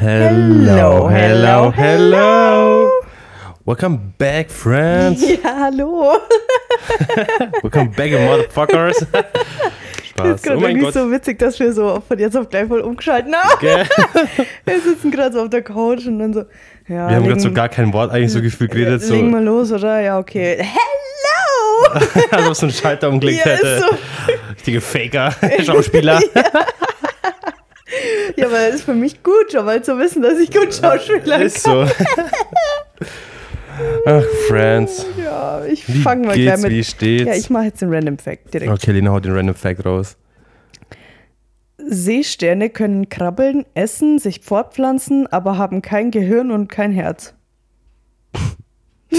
Hello, hello, hello. Welcome back, friends. Ja, hallo. Welcome back, motherfuckers. Das Spaß. ist gerade Oh mein Gott. so witzig, dass wir so von jetzt auf gleich voll umgeschalten haben. Gell? Wir sitzen gerade so auf der Couch und dann so, ja, Wir haben gerade so gar kein Wort eigentlich so gefühlt geredet. So, Legen wir los, oder? Ja, okay. Hello! als ob so ein Schalter umgelegt Ja, hätte. ist so. Richtige Faker, Schauspieler. Ja, aber das ist für mich gut, schon mal zu wissen, dass ich gut Schauspieler Ist so. Ach, Friends. Ja, ich Wie fange mal geht's, gleich wie mit. steht's? Ja, ich mache jetzt den Random Fact direkt. okay, Lena haut den Random Fact raus. Seesterne können krabbeln, essen, sich fortpflanzen, aber haben kein Gehirn und kein Herz.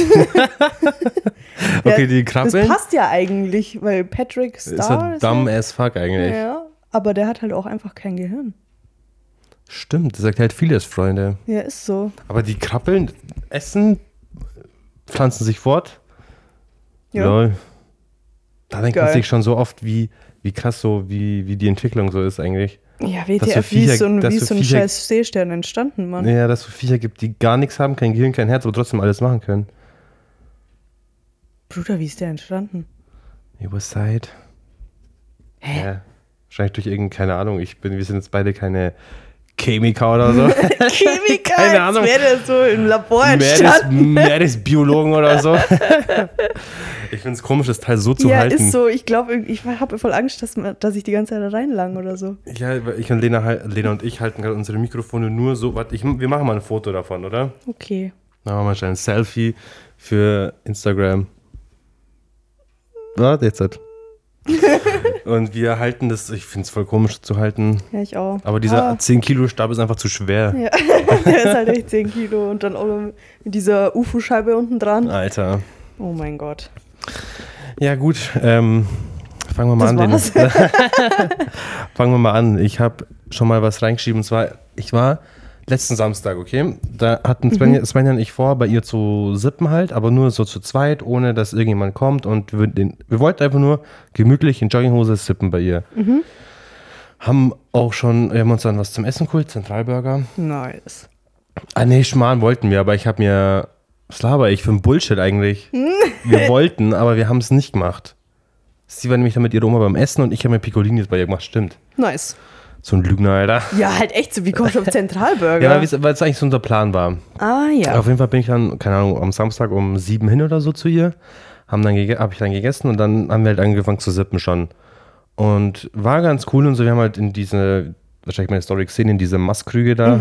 Okay, Ja, die Das krabbeln. passt ja eigentlich, weil Patrick Ist Star ja dumb as fuck eigentlich. Ja, aber der hat halt auch einfach kein Gehirn. Stimmt, das sagt halt vieles, Freunde. Ja, ist so. Aber die krabbeln, essen, pflanzen sich fort. Ja. Lol. Da denkt man sich schon so oft, wie, wie krass so, wie, wie die Entwicklung so ist eigentlich. Ja, so WTF, wie Viecher- ist so ein, wie so so ein Viecher- scheiß Seestern entstanden, Mann? Ja, dass es so Viecher gibt, die gar nichts haben, kein Gehirn, kein Herz, aber trotzdem alles machen können. Bruder, wie ist der entstanden? Überside. Hä? Ja. Wahrscheinlich durch irgendeine, keine Ahnung, ich bin, wir sind jetzt beide keine Chemiker oder so. Chemiker, Keine Ahnung. wäre der so im Labor entstanden. Meeresbiologen oder so. ich finde es komisch, das Teil so zu ja, halten. ist so. Ich glaube, ich habe voll Angst, dass, dass ich die ganze Zeit da reinlang oder so. Ja, ich und Lena, Lena und ich halten gerade unsere Mikrofone nur so. Warte, ich, wir machen mal ein Foto davon, oder? Okay. Machen wir mal schnell ein Selfie für Instagram. Warte, jetzt hat. und wir halten das, ich finde es voll komisch zu halten. Ja, ich auch. Aber dieser Ah, 10 Kilo Stab ist einfach zu schwer. ja. der ist halt echt 10 Kilo und dann auch noch mit dieser UFO-Scheibe unten dran. Alter. Oh mein Gott. Ja, gut. Ähm, fangen wir mal Das an. Fangen wir mal an. Ich habe schon mal was reingeschrieben. Und zwar, ich war letzten Samstag, okay? Da hatten Svenja, Svenja und ich vor, bei ihr zu sippen halt, aber nur so zu zweit, ohne dass irgendjemand kommt. Und wir, den, wir wollten einfach nur gemütlich in Jogginghose sippen bei ihr. Haben auch schon, wir haben uns dann was zum Essen geholt, Zentralburger. Nice. Ah, nee, Schmarrn wollten wir, aber ich habe mir, was laber ich für ein Bullshit eigentlich? wir wollten, aber wir haben es nicht gemacht. Sie war nämlich dann mit ihrer Oma beim Essen und ich habe mir Piccolini bei ihr gemacht, stimmt. Nice. So ein Lügner, Alter. Ja, halt echt so, wie kommst du auf Zentralburger? Ja, weil es- eigentlich so unser Plan war. ah, ja. Auf jeden Fall bin ich dann, keine Ahnung, am Samstag um sieben hin oder so zu ihr. Haben dann habe ich dann gegessen und dann haben wir halt angefangen zu sippen schon. Und war ganz cool und so. Wir haben halt in diese, wahrscheinlich meine Story gesehen, in diese Mastkrüge da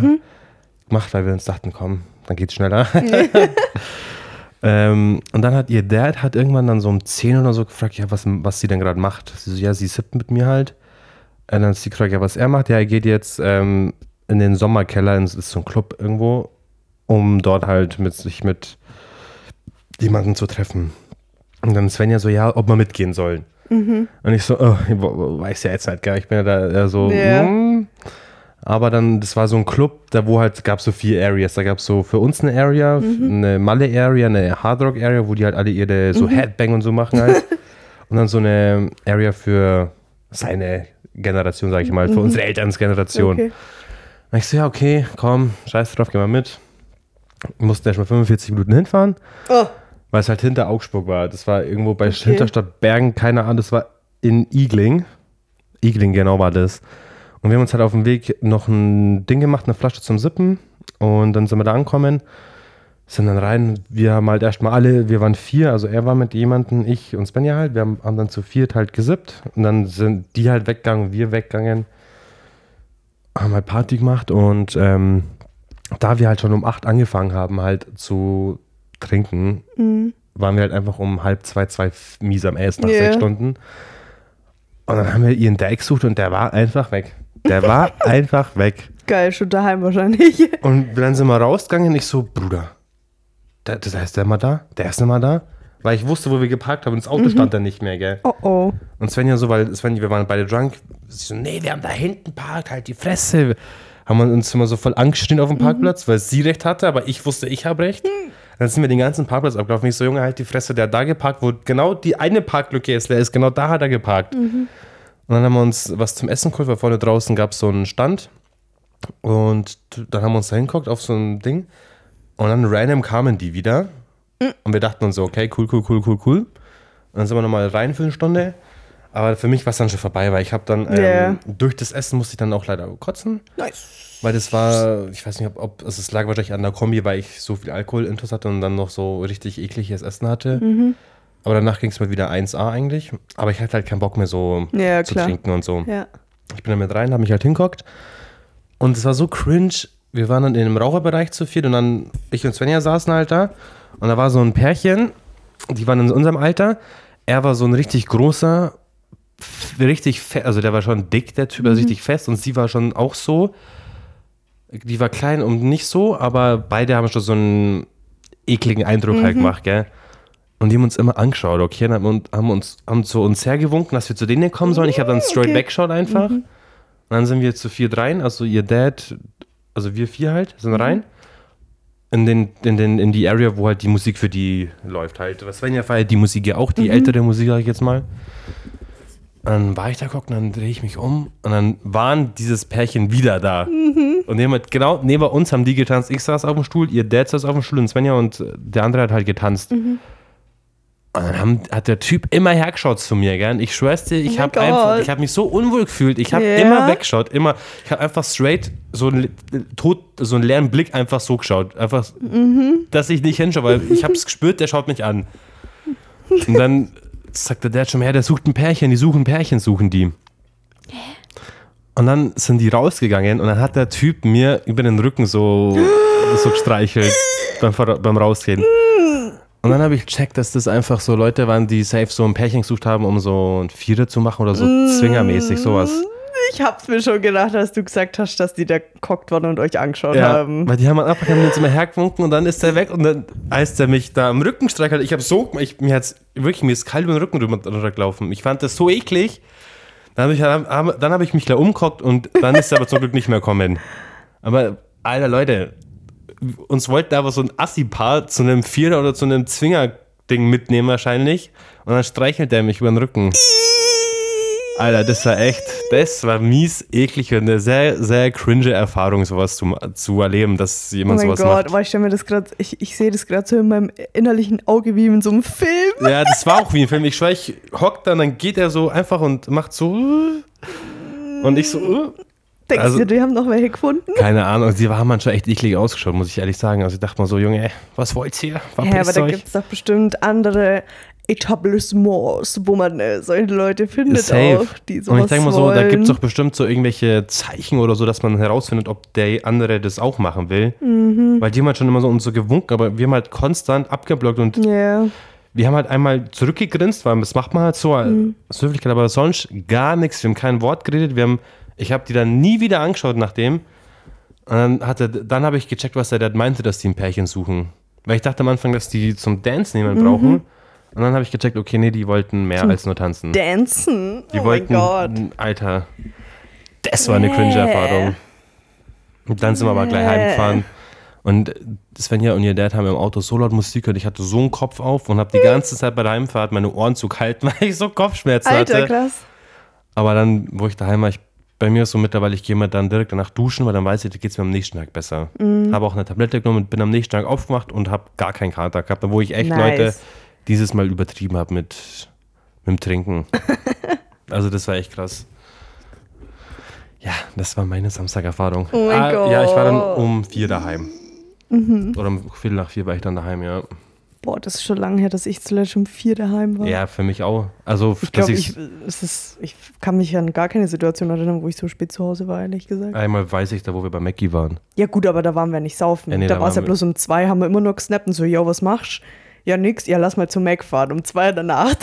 gemacht, weil wir uns dachten, komm, dann geht's schneller. ähm, und dann hat ihr Dad hat irgendwann dann so um 10 oder so gefragt, ja, was, was sie denn gerade macht. Sie so, ja, sie sippt mit mir halt. Und dann sie gefragt, ja, was er macht. Ja, er geht jetzt ähm, in den Sommerkeller, ins, ist so ein Club irgendwo, um dort halt mit sich mit jemandem zu treffen. Und dann Svenja so, ja, ob wir mitgehen sollen. Und ich so, oh, ich weiß ja jetzt halt gar nicht, ich bin ja da so, Ja. hm. Aber dann, das war so ein Club, da wo halt, gab so vier Areas. Da gab es so für uns eine Area, eine Malle-Area, eine Hardrock-Area, wo die halt alle ihre so Headbang und so machen halt. und dann so eine Area für seine Generation, sag ich mal, für unsere Elternsgeneration. Okay. Und ich so, ja, okay, komm, scheiß drauf, geh mal mit. Wir mussten erst mal 45 Minuten hinfahren, Oh, weil es halt hinter Augsburg war. Das war irgendwo bei Okay. Hinterstadt Bergen, keine Ahnung, das war in Igling. Igling, genau war das. Und wir haben uns halt auf dem Weg noch ein Ding gemacht, eine Flasche zum Sippen. Und dann sind wir da angekommen, sind dann rein. Wir haben halt erstmal alle, wir waren vier, also er war mit jemandem, ich und Svenja halt. Wir haben, haben dann zu viert halt gesippt. Und dann sind die halt weggegangen, wir weggegangen. Haben halt Party gemacht und ähm, da wir halt schon um acht angefangen haben, halt zu trinken, waren wir halt einfach um halb zwei, zwei mies am Ass nach Ja. sechs Stunden. Und dann haben wir ihren Dad gesucht und der war einfach weg. Der war einfach weg. geil, schon daheim wahrscheinlich. Und dann sind wir rausgegangen und ich so, Bruder, der, das heißt, der mal da? Der ist mal da? Weil ich wusste, wo wir geparkt haben und das Auto stand dann nicht mehr, gell? Oh oh. Und Svenja so, weil Svenja, wir waren beide drunk, sie so, nee, wir haben da hinten parkt, halt die Fresse. Haben wir uns immer so voll angeschrien auf dem Parkplatz, weil sie recht hatte, aber ich wusste, ich habe recht. Dann sind wir den ganzen Parkplatz abgelaufen. Ich so, Junge, halt die Fresse, der hat da geparkt, wo genau die eine Parklücke ist, leer ist, genau da hat er geparkt. Und dann haben wir uns was zum Essen geholt, weil vorne draußen gab es so einen Stand. Und dann haben wir uns da hingeguckt auf so ein Ding. Und dann random kamen die wieder. Und wir dachten uns so, okay, cool, cool, cool, cool, cool. Und dann sind wir nochmal rein für eine Stunde. Aber für mich war es dann schon vorbei, weil ich habe dann ähm, Ja. durch das Essen musste ich dann auch leider kotzen. Nice. Weil das war, ich weiß nicht, ob, ob also es lag wahrscheinlich an der Kombi, weil ich so viel Alkohol intus hatte und dann noch so richtig ekliges Essen hatte. Mhm. Aber danach ging es mir wieder 1A eigentlich. Aber ich hatte halt keinen Bock mehr so Ja, zu klar. trinken und so. Ja. Ich bin dann mit rein, habe mich halt hinguckt. Und es war so cringe. Wir waren dann in einem Raucherbereich zu viert und dann ich und Svenja saßen halt da. Und da war so ein Pärchen, die waren in unserem Alter. Er war so ein richtig großer, richtig fest, also der war schon dick, der Typ, also richtig fest. Und sie war schon auch so. Die war klein und nicht so, aber beide haben schon so einen ekligen Eindruck halt gemacht, gell? Und die haben uns immer angeschaut, okay? Und haben, uns- haben uns haben zu uns hergewunken, dass wir zu denen kommen sollen. Ich habe dann straight okay. weggeschaut einfach. Und dann sind wir zu viert rein, also ihr Dad, also wir vier halt, sind rein. In, den, in, den, in die Area, wo halt die Musik für die läuft halt. Was Svenja feiert die Musik ja auch, die ältere Musik, sag ich jetzt mal. Dann war ich da geguckt und dann drehe ich mich um und dann waren dieses Pärchen wieder da. Und die haben halt genau neben uns haben die getanzt. Ich saß auf dem Stuhl, ihr Dad saß auf dem Stuhl und Svenja und der andere hat halt getanzt. Und dann haben, hat der Typ immer hergeschaut zu mir? Und Ich schwör's dir, ich Oh habe einfach, ich habe mich so unwohl gefühlt. Ich habe Ja. immer weggeschaut, immer. Ich habe einfach straight so einen, tot, so einen leeren Blick einfach so geschaut. Einfach, Mhm. dass ich nicht hinschaue, weil ich habe es gespürt, der schaut mich an. Und dann sagt der Dad schon, ja, der sucht ein Pärchen, die suchen ein Pärchen, suchen die. Und dann sind die rausgegangen und dann hat der Typ mir über den Rücken so, so gestreichelt beim, beim Rausgehen. Und dann habe ich gecheckt, dass das einfach so Leute waren, die safe so ein Pärchen gesucht haben, um so ein Vierer zu machen oder so zwingermäßig, sowas. Ich hab's mir schon gedacht, als du gesagt hast, dass die da gekocht waren und euch angeschaut Ja, haben. weil die haben einfach haben uns immer hergewunken und dann ist der weg und dann, als der mich da am Rücken streichelt, ich habe so, ich, mir hat's wirklich, mir ist kalt über den Rücken drüber runtergelaufen. Ich fand das so eklig. Dann habe ich, hab, dann hab ich mich da umgeguckt und dann ist er aber zum Glück nicht mehr kommen. Aber, alter Leute, uns wollten aber so ein Assi-Paar zu einem Vierer oder zu einem Zwinger-Ding mitnehmen wahrscheinlich und dann streichelt der mich über den Rücken. Alter, das war echt, das war mies, eklig und eine sehr, sehr cringe Erfahrung, sowas zu, zu erleben, dass Oh jemand mein sowas Gott, macht. weil ich stell mir das gerade, ich, ich sehe das gerade so in meinem innerlichen Auge wie in so einem Film. Ja, das war auch wie ein Film. Ich schwör, ich hock dann, dann geht er so einfach und macht so. Und ich so. Denkst Also- du, die haben noch welche gefunden? Keine Ahnung, sie haben manchmal echt eklig ausgeschaut, muss ich ehrlich sagen. Also ich dachte mal so, Junge, ey, was wollt ihr? Ja, Verpisst aber da gibt es doch bestimmt andere Etablissements, wo man äh, solche Leute findet Safe. auch, die sowas Und ich denke mal so, wollen. da gibt es doch bestimmt so irgendwelche Zeichen oder so, dass man herausfindet, ob der andere das auch machen will. Mhm. Weil die haben halt schon immer so uns so gewunken, aber wir haben halt konstant abgeblockt und Ja, wir haben halt einmal zurückgegrinst, weil das macht man halt so Mhm. aus Höflichkeit, aber sonst gar nichts. Wir haben kein Wort geredet. Wir haben, ich habe die dann nie wieder angeschaut nach dem. Und dann, hatte, dann habe ich gecheckt, was der Dad meinte, dass die ein Pärchen suchen. Weil ich dachte am Anfang, dass die zum Dance Mhm. nehmen brauchen. Und dann habe ich gecheckt, okay, nee, die wollten mehr als nur tanzen. Dancen. Die oh wollten, mein Gott. Alter, das war eine Nee. Cringe-Erfahrung. Und dann sind wir aber gleich heimgefahren. Und Svenja und ihr Dad haben im Auto so laut Musik gehört. Ich hatte so einen Kopf auf und habe die ganze Zeit bei der Heimfahrt meine Ohren zu kalt, weil ich so Kopfschmerzen Alter, hatte. krass. Aber dann, wo ich daheim war, ich, bei mir ist so mittlerweile, ich gehe mir dann direkt danach duschen, weil dann weiß ich, da geht es mir am nächsten Tag besser. Mhm. Habe auch eine Tablette genommen und bin am nächsten Tag aufgewacht und habe gar keinen Kater gehabt, wo ich echt, Nice. Leute, dieses Mal übertrieben habe mit, mit dem Trinken. also das war echt krass. Ja, das war meine Samstagerfahrung. Oh mein ah, Ja, ich war dann Gott. um vier daheim. Mhm. Oder um Viertel nach vier war ich dann daheim, ja. Boah, das ist schon lange her, dass ich zuletzt um vier daheim war. Ja, für mich auch. Also, Ich dass glaube, ich ist, ich kann mich an gar keine Situation erinnern, wo ich so spät zu Hause war, ehrlich gesagt. einmal weiß ich da, wo wir bei Mackie waren. Ja gut, aber da waren wir nicht saufen. Ja, nee, da da war es ja bloß um zwei, haben wir immer nur gesnappt und so, ja, was machst Ja, nix, ja, lass mal zum Mac fahren, um zwei in der Nacht.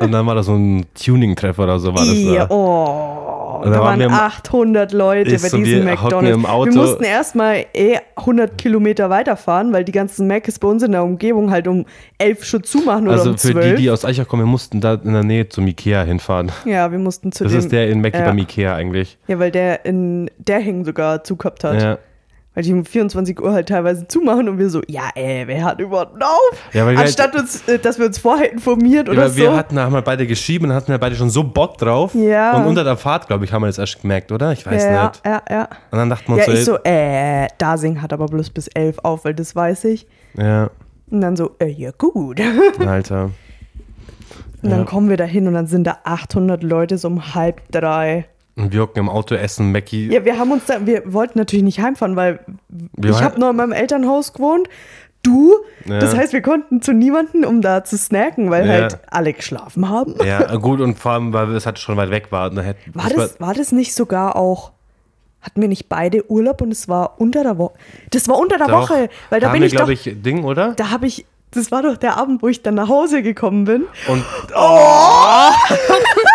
Und dann war da so ein Tuning-Treffer oder so war das ja, da. oh, Und da, da waren waren wir im- 800 Leute bei diesem wir McDonalds. Wir mussten erstmal eh 100 Kilometer weiterfahren, weil die ganzen Macs bei uns in der Umgebung halt um 11 schon zumachen oder Also um für 12. die, die aus Eichach kommen, wir mussten da in der Nähe zum Ikea hinfahren. ja, wir mussten zu Das dem. ist der in Mackie ja. beim Ikea eigentlich. Ja, weil der in der Hing sogar zugehabt hat. Ja. Weil die um 24 Uhr halt teilweise zumachen und wir so, ja, ey, wer hat überhaupt auf? Ja, wir Anstatt uns, äh, dass wir uns vorher informiert oder Ja, so. wir hatten, haben wir beide geschrieben und hatten wir beide schon so Bock drauf. Ja. Und unter der Fahrt, glaube ich, haben wir das erst gemerkt, oder? Ich weiß ja, nicht. ja, ja. Und dann dachten wir Ja, uns ich so, so, äh, Dasing hat aber bloß bis 11 auf, weil das weiß ich. ja, Und dann so, äh, ja gut. Alter. Und dann Ja. kommen wir da hin und dann sind da 800 Leute so um halb drei. Und wir hocken im Auto, essen Mackie. Ja, wir haben uns da, wir wollten natürlich nicht heimfahren, weil Wir ich habe noch in meinem Elternhaus gewohnt. Du, Ja. das heißt, wir konnten zu niemanden, um da zu snacken, weil Ja. halt alle geschlafen haben. Ja, gut, und vor allem, weil es halt schon weit weg war. Hätten- War das, war das nicht sogar auch, hatten wir nicht beide Urlaub und es war unter der Woche? Das war unter der Doch. Woche, weil da haben bin ich glaube ich, Ding, oder? da habe ich, das war doch der Abend, wo ich dann nach Hause gekommen bin. Und Oh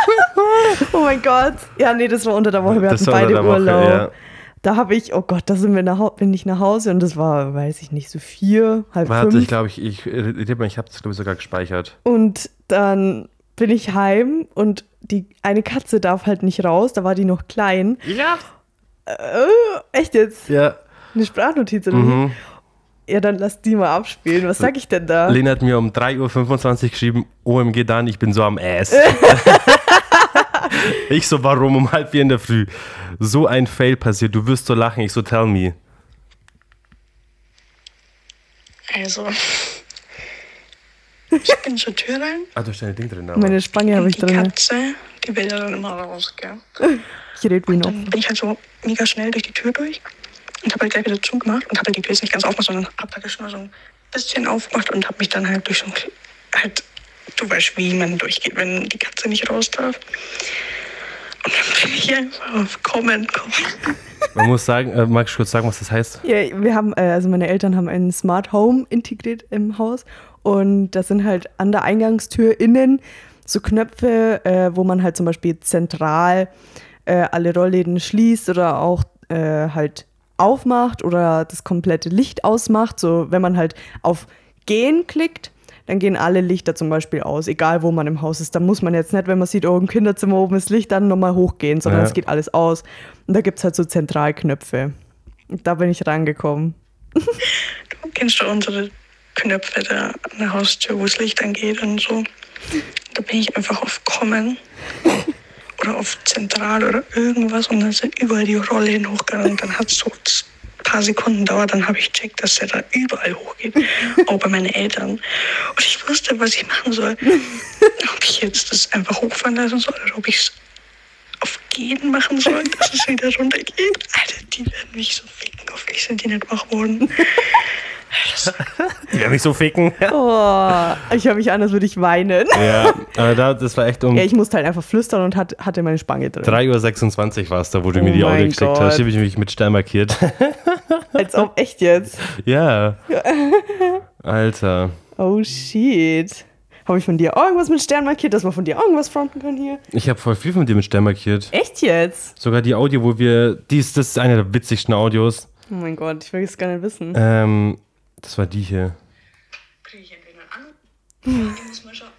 mein Gott. Ja, nee, das war unter der Woche. Wir Das hatten beide der Woche, Urlaub. ja. Da habe ich, oh Gott, da sind wir nach, bin ich nach Hause und das war, weiß ich nicht, so vier, halb warte, fünf. ich glaube, ich, ich, ich, ich habe das, glaube ich, sogar gespeichert. Und dann bin ich heim und die eine Katze darf halt nicht raus, da war die noch klein. Ja. Äh, echt jetzt? Ja. Eine Sprachnotiz oder Mhm. wie? Ja, dann lass die mal abspielen. Was sag ich denn da? Lena hat mir um 3.25 Uhr geschrieben, OMG Dan, ich bin so am Ass. ich so, warum um halb vier in der Früh? So ein Fail passiert, du wirst so lachen. Ich so, tell me. Also, ich bin zur Tür rein. Ah, du hast deine Ding drin. Aber. Meine Spange habe und ich die drin. Katze, die will ja dann immer raus, gell? Ich rede wie noch. Dann bin ich halt so mega schnell durch die Tür durch und habe halt gleich wieder zugemacht und habe halt die Tür jetzt nicht ganz aufgemacht, sondern habe praktisch nur so ein bisschen aufgemacht und habe mich dann halt durch so ein, halt, du weißt, wie man durchgeht, wenn die Katze nicht raus darf. Und dann bin ich einfach auf Kommen kommen. Man muss sagen, äh, magst du kurz sagen, was das heißt? Ja, wir haben, äh, also meine Eltern haben ein Smart Home integriert im Haus und das sind halt an der Eingangstür innen so Knöpfe, äh, wo man halt zum Beispiel zentral äh, alle Rollläden schließt oder auch äh, halt aufmacht oder das komplette Licht ausmacht. So, wenn man halt auf Gehen klickt, dann gehen alle Lichter zum Beispiel aus, egal wo man im Haus ist. Da muss man jetzt nicht, wenn man sieht, oh, im Kinderzimmer oben ist Licht, dann nochmal hochgehen, sondern Ja. es geht alles aus. Und da gibt es halt so Zentralknöpfe. Und da bin ich rangekommen. Du kennst doch unsere Knöpfe da an der Haustür, wo das Licht angeht und so. Da bin ich einfach auf Kommen oder auf Zentral oder irgendwas und dann sind überall die Rollläden hochgegangen. Und dann hat es so paar Sekunden dauert, dann habe ich checkt, dass der da überall hochgeht. Auch bei meinen Eltern. Und ich wusste, was ich machen soll. Ob ich jetzt das einfach hochfahren lassen soll oder ob ich es auf Gehen machen soll, dass es wieder runtergeht. Alter, die werden mich so ficken. Hoffentlich sind die nicht wach worden. Die werden mich so ficken. Oh, ich höre mich an, als würde ich weinen. ja, aber da, das war echt um Ja, ich musste halt einfach flüstern und hat, hatte meine Spange drin. 3.26 Uhr war es da, wo du Oh mir die Audio geschickt Gott. hast. Hier habe ich mich mit Stern markiert. Als ob echt jetzt. ja. Alter. Oh shit. Habe ich von dir irgendwas mit Stern markiert, dass wir von dir irgendwas fronten können hier? Ich habe voll viel von dir mit Stern markiert. Echt jetzt? Sogar die Audio, wo wir. Dies, das ist eine der witzigsten Audios. Oh mein Gott, ich will es gar nicht wissen. Ähm, das war die hier. Kriege ich an. Muss mal schauen.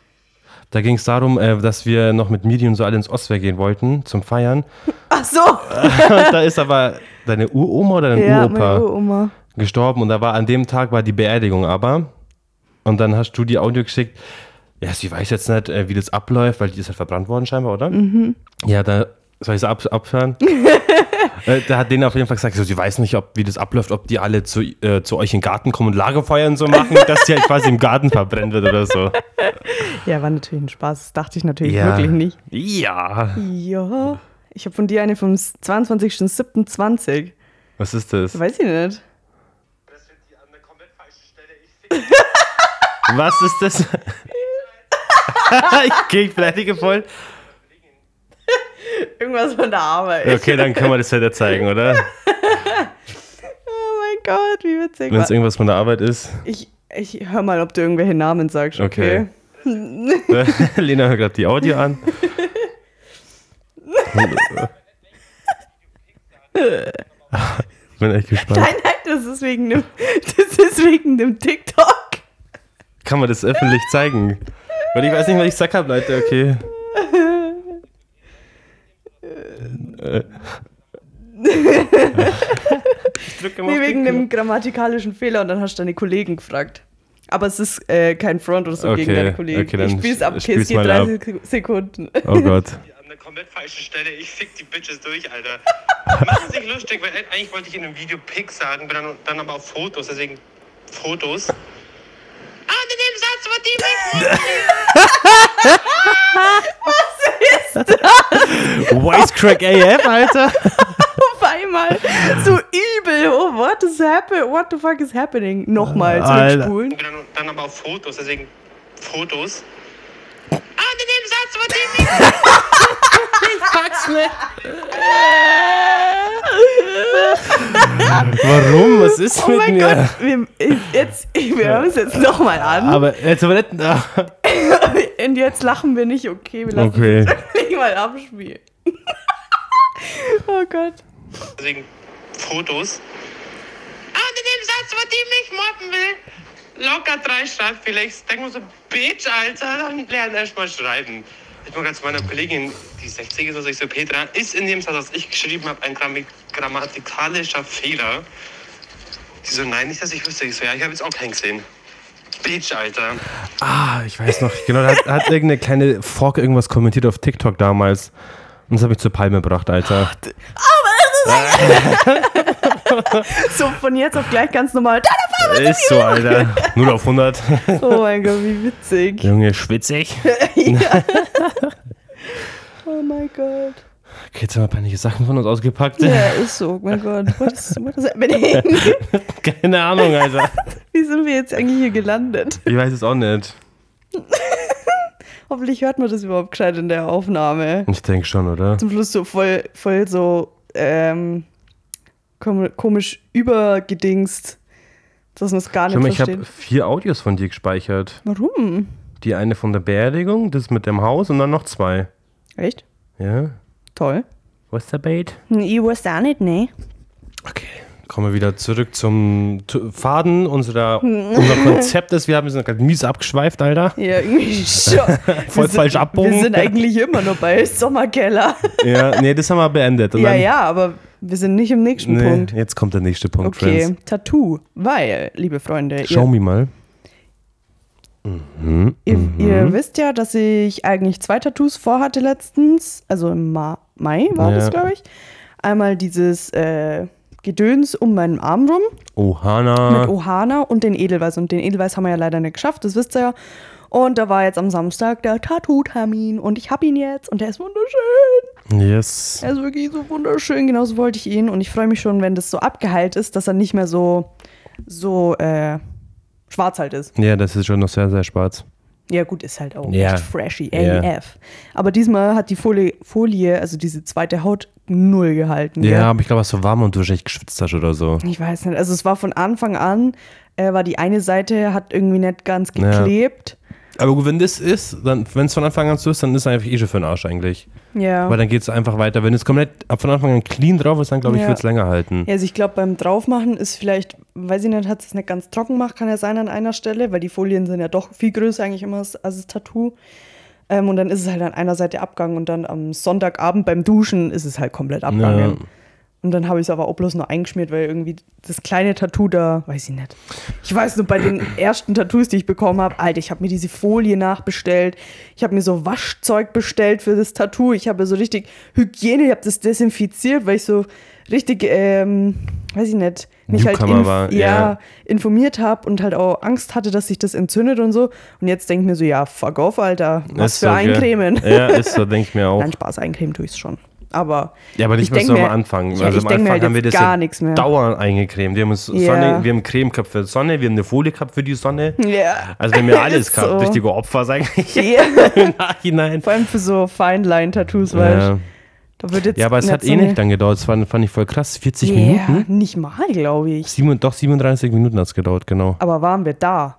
Da ging es darum, äh, dass wir noch mit Midi und so alle ins Ostwehr gehen wollten zum Feiern. Ach so. da ist aber deine Uroma oder dein Ja, Uropa meine Uroma. gestorben und da war an dem Tag war die Beerdigung aber. Und dann hast du die Audio geschickt. Ja, sie weiß jetzt nicht, äh, wie das abläuft, weil die ist halt verbrannt worden scheinbar, oder? Mhm. Ja, da soll ich sie ab, abhören? äh, da hat denen auf jeden Fall gesagt, so, sie weiß nicht, ob, wie das abläuft, ob die alle zu, äh, zu euch in den Garten kommen und Lagerfeuer und so machen, dass die halt quasi im Garten verbrennt wird oder so. Ja, war natürlich ein Spaß. Das dachte ich natürlich Ja. wirklich nicht. Ja. Ja. Ich habe von dir eine vom 22.07.20. Was ist das? Weiß ich nicht. Was ist das? ich krieg Plättige voll. Irgendwas von der Arbeit. Okay, dann können wir das weiter zeigen, oder? Oh mein Gott, wie witzig. Wenn es irgendwas von der Arbeit ist. Ich, ich hör mal, ob du irgendwelche Namen sagst. Okay. Okay. Lena hört gerade die Audio an. Bin echt gespannt. Nein, nein, das ist wegen dem, das ist wegen dem TikTok. Kann man das öffentlich zeigen? Weil ich weiß nicht, was ich gesagt habe, Leute, okay. Äh. Ich drück immer Nee, wegen einem grammatikalischen Fehler und dann hast du deine Kollegen gefragt. Aber es ist äh, kein Front oder so gegen Okay, deine Kollegen. okay, dann ich spiel's ab, okay, spiel's es geht mal 30 Sekunden. Oh Gott. an der komplett falschen Stelle. Ich fick die Bitches durch, Alter. Machen sich lustig, weil eigentlich wollte ich in einem Video Pics sagen, bin dann, dann aber auf Fotos, deswegen Fotos. Ah, in dem Satz war die Wisecrack AF, Alter. Auf einmal so übel. Oh, what is happening? What the fuck is happening? Nochmal zurückspulen. Dann, dann aber auf Fotos, deswegen Fotos. Ah, in dem Satz war die Warum? Was ist Oh mit mein mir? Gott, wir, jetzt, wir hören es jetzt nochmal an. Aber jetzt aber nicht. Ah. Und jetzt lachen wir nicht, okay? Wir lassen Okay. nicht mal abspielen. oh Gott. Deswegen Fotos. Ah, in dem Satz, wo die mich mobben will. Locker drei Schreibfehler. Ich denke mir so, Bitch, Alter, dann lern erst mal schreiben. Ich mal ganz meiner Kollegin, die 60 ist, also ich so, Petra, ist in dem Satz, was ich geschrieben habe, ein grammatikalischer Fehler? Sie so, nein, nicht, dass ich wüsste. Ich so, ja, ich habe jetzt auch keinen gesehen. Bitch, Alter. Ah, ich weiß noch. Genau, da hat, hat irgendeine kleine Fork irgendwas kommentiert auf TikTok damals. Und das habe ich zur Palme gebracht, Alter. So, von jetzt auf gleich ganz normal. Ist so, Alter. 0 auf 100. Oh mein Gott, wie witzig. Junge, schwitzig. ja. Oh mein Gott. Okay, jetzt haben wir peinliche Sachen von uns ausgepackt. Ja, ist so. Oh mein Gott. What is, what is happening? Keine Ahnung, Alter. Wie sind wir jetzt eigentlich hier gelandet? Ich weiß es auch nicht. Hoffentlich hört man das überhaupt gescheit in der Aufnahme. Ich denke schon, oder? Zum Schluss so voll, voll so ähm, kom komisch übergedingst, dass man es gar Schau nicht mal, ich habe vier Audios von dir gespeichert. Warum? Die eine von der Beerdigung, das mit dem Haus und dann noch zwei. Echt? Ja? Toll. Was ist der Bait? Ich weiß auch nicht, ne? Okay. Kommen wir wieder zurück zum Faden unserer, unser Konzept ist. Wir haben sind gerade mies abgeschweift, Alter. Ja, irgendwie schon. Voll Wir falsch sind, abbogen. Wir sind eigentlich immer noch bei Sommerkeller. Ja, nee, das haben wir beendet. Und ja, dann, ja, aber wir sind nicht im nächsten Nee, Punkt. jetzt kommt der nächste Punkt, Okay, Friends. Tattoo. Weil, liebe Freunde, ihr, me mal. Mhm, ihr, mhm. ihr wisst ja, dass ich eigentlich zwei Tattoos vorhatte letztens. Also im Ma Mai war das, Ja. glaube ich. Einmal dieses äh, Gedöns um meinen Arm rum Ohana. mit Ohana und den Edelweiß. Und den Edelweiß haben wir ja leider nicht geschafft, das wisst ihr ja. Und da war jetzt am Samstag der Tattoo-Termin und ich habe ihn jetzt und der ist wunderschön. Yes. Er ist wirklich so wunderschön, genauso wollte ich ihn. Und ich freue mich schon, wenn das so abgeheilt ist, dass er nicht mehr so, so äh, schwarz halt ist. Ja, das ist schon noch sehr, sehr schwarz. Ja, gut, ist halt auch Ja. echt freshy. AF. Aber diesmal hat die Folie, Folie, also diese zweite Haut, null gehalten. Ja, gell? aber ich glaube, es war warm und du wahrscheinlich geschwitzt hast oder so. Ich weiß nicht. Also es war von Anfang an, äh, war die eine Seite, hat irgendwie nicht ganz geklebt. Aber gut, wenn das ist, dann, wenn es von Anfang an so ist, dann ist es einfach eh schon für den Arsch eigentlich. Ja. Weil dann geht es einfach weiter. Wenn es komplett ab von Anfang an clean drauf ist, dann glaube ich, Ja. wird es länger halten. Ja, also ich glaube, beim Draufmachen ist vielleicht, weiß ich nicht, hat es nicht ganz trocken gemacht, kann ja sein an einer Stelle, weil die Folien sind ja doch viel größer eigentlich immer als als das Tattoo. Ähm, und dann ist es halt an einer Seite abgegangen und dann am Sonntagabend beim Duschen ist es halt komplett abgegangen. Ja. Und dann habe ich es aber auch bloß noch eingeschmiert, weil irgendwie das kleine Tattoo da, weiß ich nicht. Ich weiß nur, bei den ersten Tattoos, die ich bekommen habe, Alter, ich habe mir diese Folie nachbestellt. Ich habe mir so Waschzeug bestellt für das Tattoo. Ich habe so richtig Hygiene, ich habe das desinfiziert, weil ich so richtig, ähm, weiß ich nicht, mich halt Newcomer inf war, ja, ja. informiert habe und halt auch Angst hatte, dass sich das entzündet und so. Und jetzt denke ich mir so, ja, fuck off, Alter. Was Ist für so, eincremen. Ja, ist so, denke ich mir auch. Nein, Spaß, eincremen tue ich schon. Aber Ja, aber nicht ich mehr so am mir- Anfang. Ja, also am Anfang halt haben wir das gar nichts mehr. dauernd eingecremt. Wir haben, uns Ja. Sonne, wir haben Creme gehabt für die Sonne, wir haben eine Folie gehabt für die Sonne. ja. Also wir haben ja alles gehabt. so. Richtige Opfer, sag ich Ja. im Nachhinein. Vor allem für so Feinline-Tattoos, weißt Ja. du. Da wird jetzt ja, aber es hat eh nicht lang gedauert. Das war, fand ich voll krass. 40 Ja, Minuten? nicht mal, glaube ich. Sieben, doch, 37 Minuten hat es gedauert, genau. Aber waren wir da?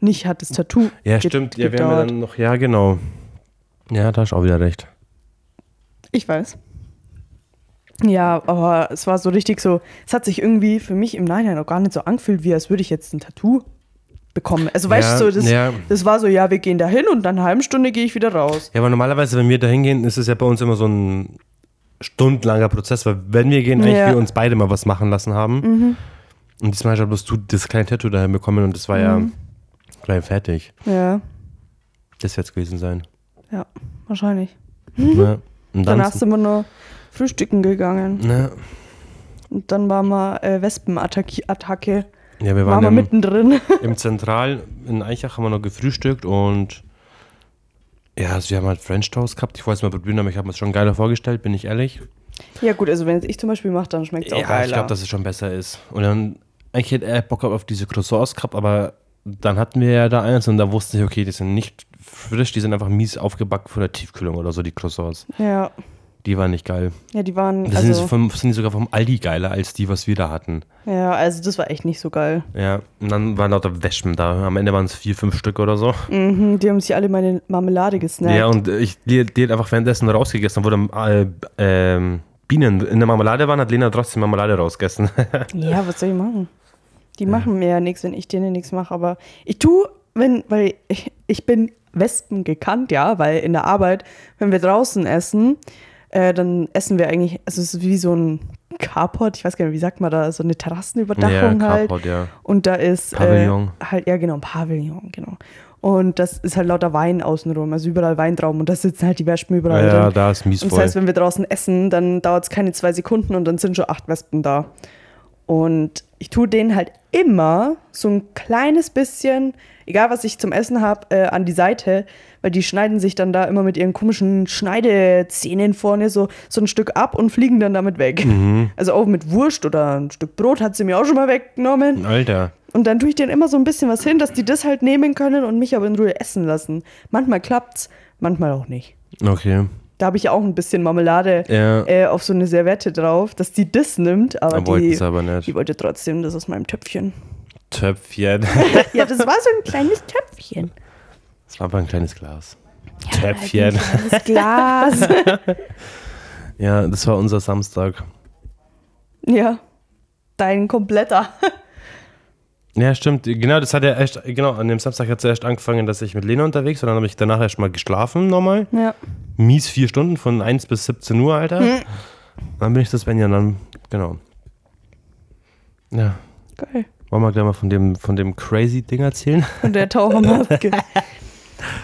Nicht hat das Tattoo. Ja, stimmt. Ja, wir haben ja gedauert. dann noch, ja, genau. Ja, da hast du auch wieder recht. Ich weiß. Ja, aber es war so richtig so, es hat sich irgendwie für mich im Nachhinein auch gar nicht so angefühlt, wie als würde ich jetzt ein Tattoo bekommen. Also weißt Ja, du, das, ja. das war so, ja, wir gehen da hin und dann eine halbe Stunde gehe ich wieder raus. Ja, aber normalerweise, wenn wir da hingehen, ist es ja bei uns immer so ein stundenlanger Prozess, weil wenn wir gehen, eigentlich Ja. Mhm. wir uns beide mal was machen lassen haben. Und diesmal hast bloß du das kleine Tattoo dahin bekommen und das war ja Mhm. gleich fertig. Ja, Das wird es gewesen sein. ja, wahrscheinlich. Ne? Und dann, Danach sind wir nur frühstücken gegangen. ne? Und dann waren wir äh, Wespenattacke. Attacke. Ja, wir Waren waren wir im, mittendrin. im Zentral in Eichach haben wir noch gefrühstückt und ja, also wir haben halt French Toast gehabt. Ich wollte es mal probieren, aber ich habe mir es schon geiler vorgestellt, bin ich ehrlich. ja, gut, also wenn es ich zum Beispiel mache, dann schmeckt es auch ja, geiler. ich glaube, dass es schon besser ist. Und dann, eigentlich hätte er Bock auf diese Croissants gehabt, aber dann hatten wir ja da eins und da wusste ich, okay, die sind nicht frisch, die sind einfach mies aufgebackt von der Tiefkühlung oder so, die Croissants. ja. Die waren nicht geil. ja, die waren. Das Also, sind, vom, sind die sogar vom Aldi geiler als die, was wir da hatten. ja, also das war echt nicht so geil. Ja, und dann waren lauter Wespen da. Am Ende waren es vier, fünf Stück oder so. Mhm, die haben sich alle meine Marmelade gesnackt. Ja, und ich, die, die hat einfach währenddessen rausgegessen, dann äh, ähm, Bienen in der Marmelade waren, hat Lena trotzdem Marmelade rausgegessen. Ja, was soll ich machen? Die machen mir ja nichts, wenn ich denen nichts mache. Aber ich tue, wenn, weil ich, ich bin Wespen gekannt, ja, weil in der Arbeit, wenn wir draußen essen, äh, dann essen wir eigentlich, also es ist wie so ein Carport, ich weiß gar nicht, wie sagt man da, so eine Terrassenüberdachung halt. Carport, ja. Und da ist Pavillon. Äh, halt, ja genau, ein Pavillon, genau. Und das ist halt lauter Wein außenrum, also überall Weintrauben und da sitzen halt die Wespen überall Ja, drin. da ist mies Und das voll. heißt, wenn wir draußen essen, dann dauert es keine zwei Sekunden und dann sind schon acht Wespen da. Und ich tue denen halt immer so ein kleines bisschen, egal was ich zum Essen habe, äh, an die Seite, weil die schneiden sich dann da immer mit ihren komischen Schneidezähnen vorne so, so ein Stück ab und fliegen dann damit weg. Mhm. Also auch mit Wurst oder ein Stück Brot hat sie mir auch schon mal weggenommen. Alter. Und dann tue ich denen immer so ein bisschen was hin, dass die das halt nehmen können und mich aber in Ruhe essen lassen. Manchmal klappt's, manchmal auch nicht. Okay. Da habe ich auch ein bisschen Marmelade Ja. äh, auf so eine Serviette drauf, dass die das nimmt, aber Da wollten die, aber nicht. die wollte trotzdem das aus meinem Töpfchen. Töpfchen. Ja, das war so ein kleines Töpfchen. Das war aber ein kleines Glas. Töpfchen. Das Glas. Ja, das war unser Samstag. ja, dein kompletter. Ja, stimmt. Genau, das hat ja echt, genau, an dem Samstag hat es erst angefangen, dass ich mit Lena unterwegs war. Dann habe ich danach erst mal geschlafen nochmal. Ja. Mies vier Stunden von 1 bis 17 Uhr, Alter. Dann bin ich das Svenja dann, genau. Ja. Geil. Wollen wir gleich mal von dem, von dem crazy Ding erzählen? Und der Tauchermaske.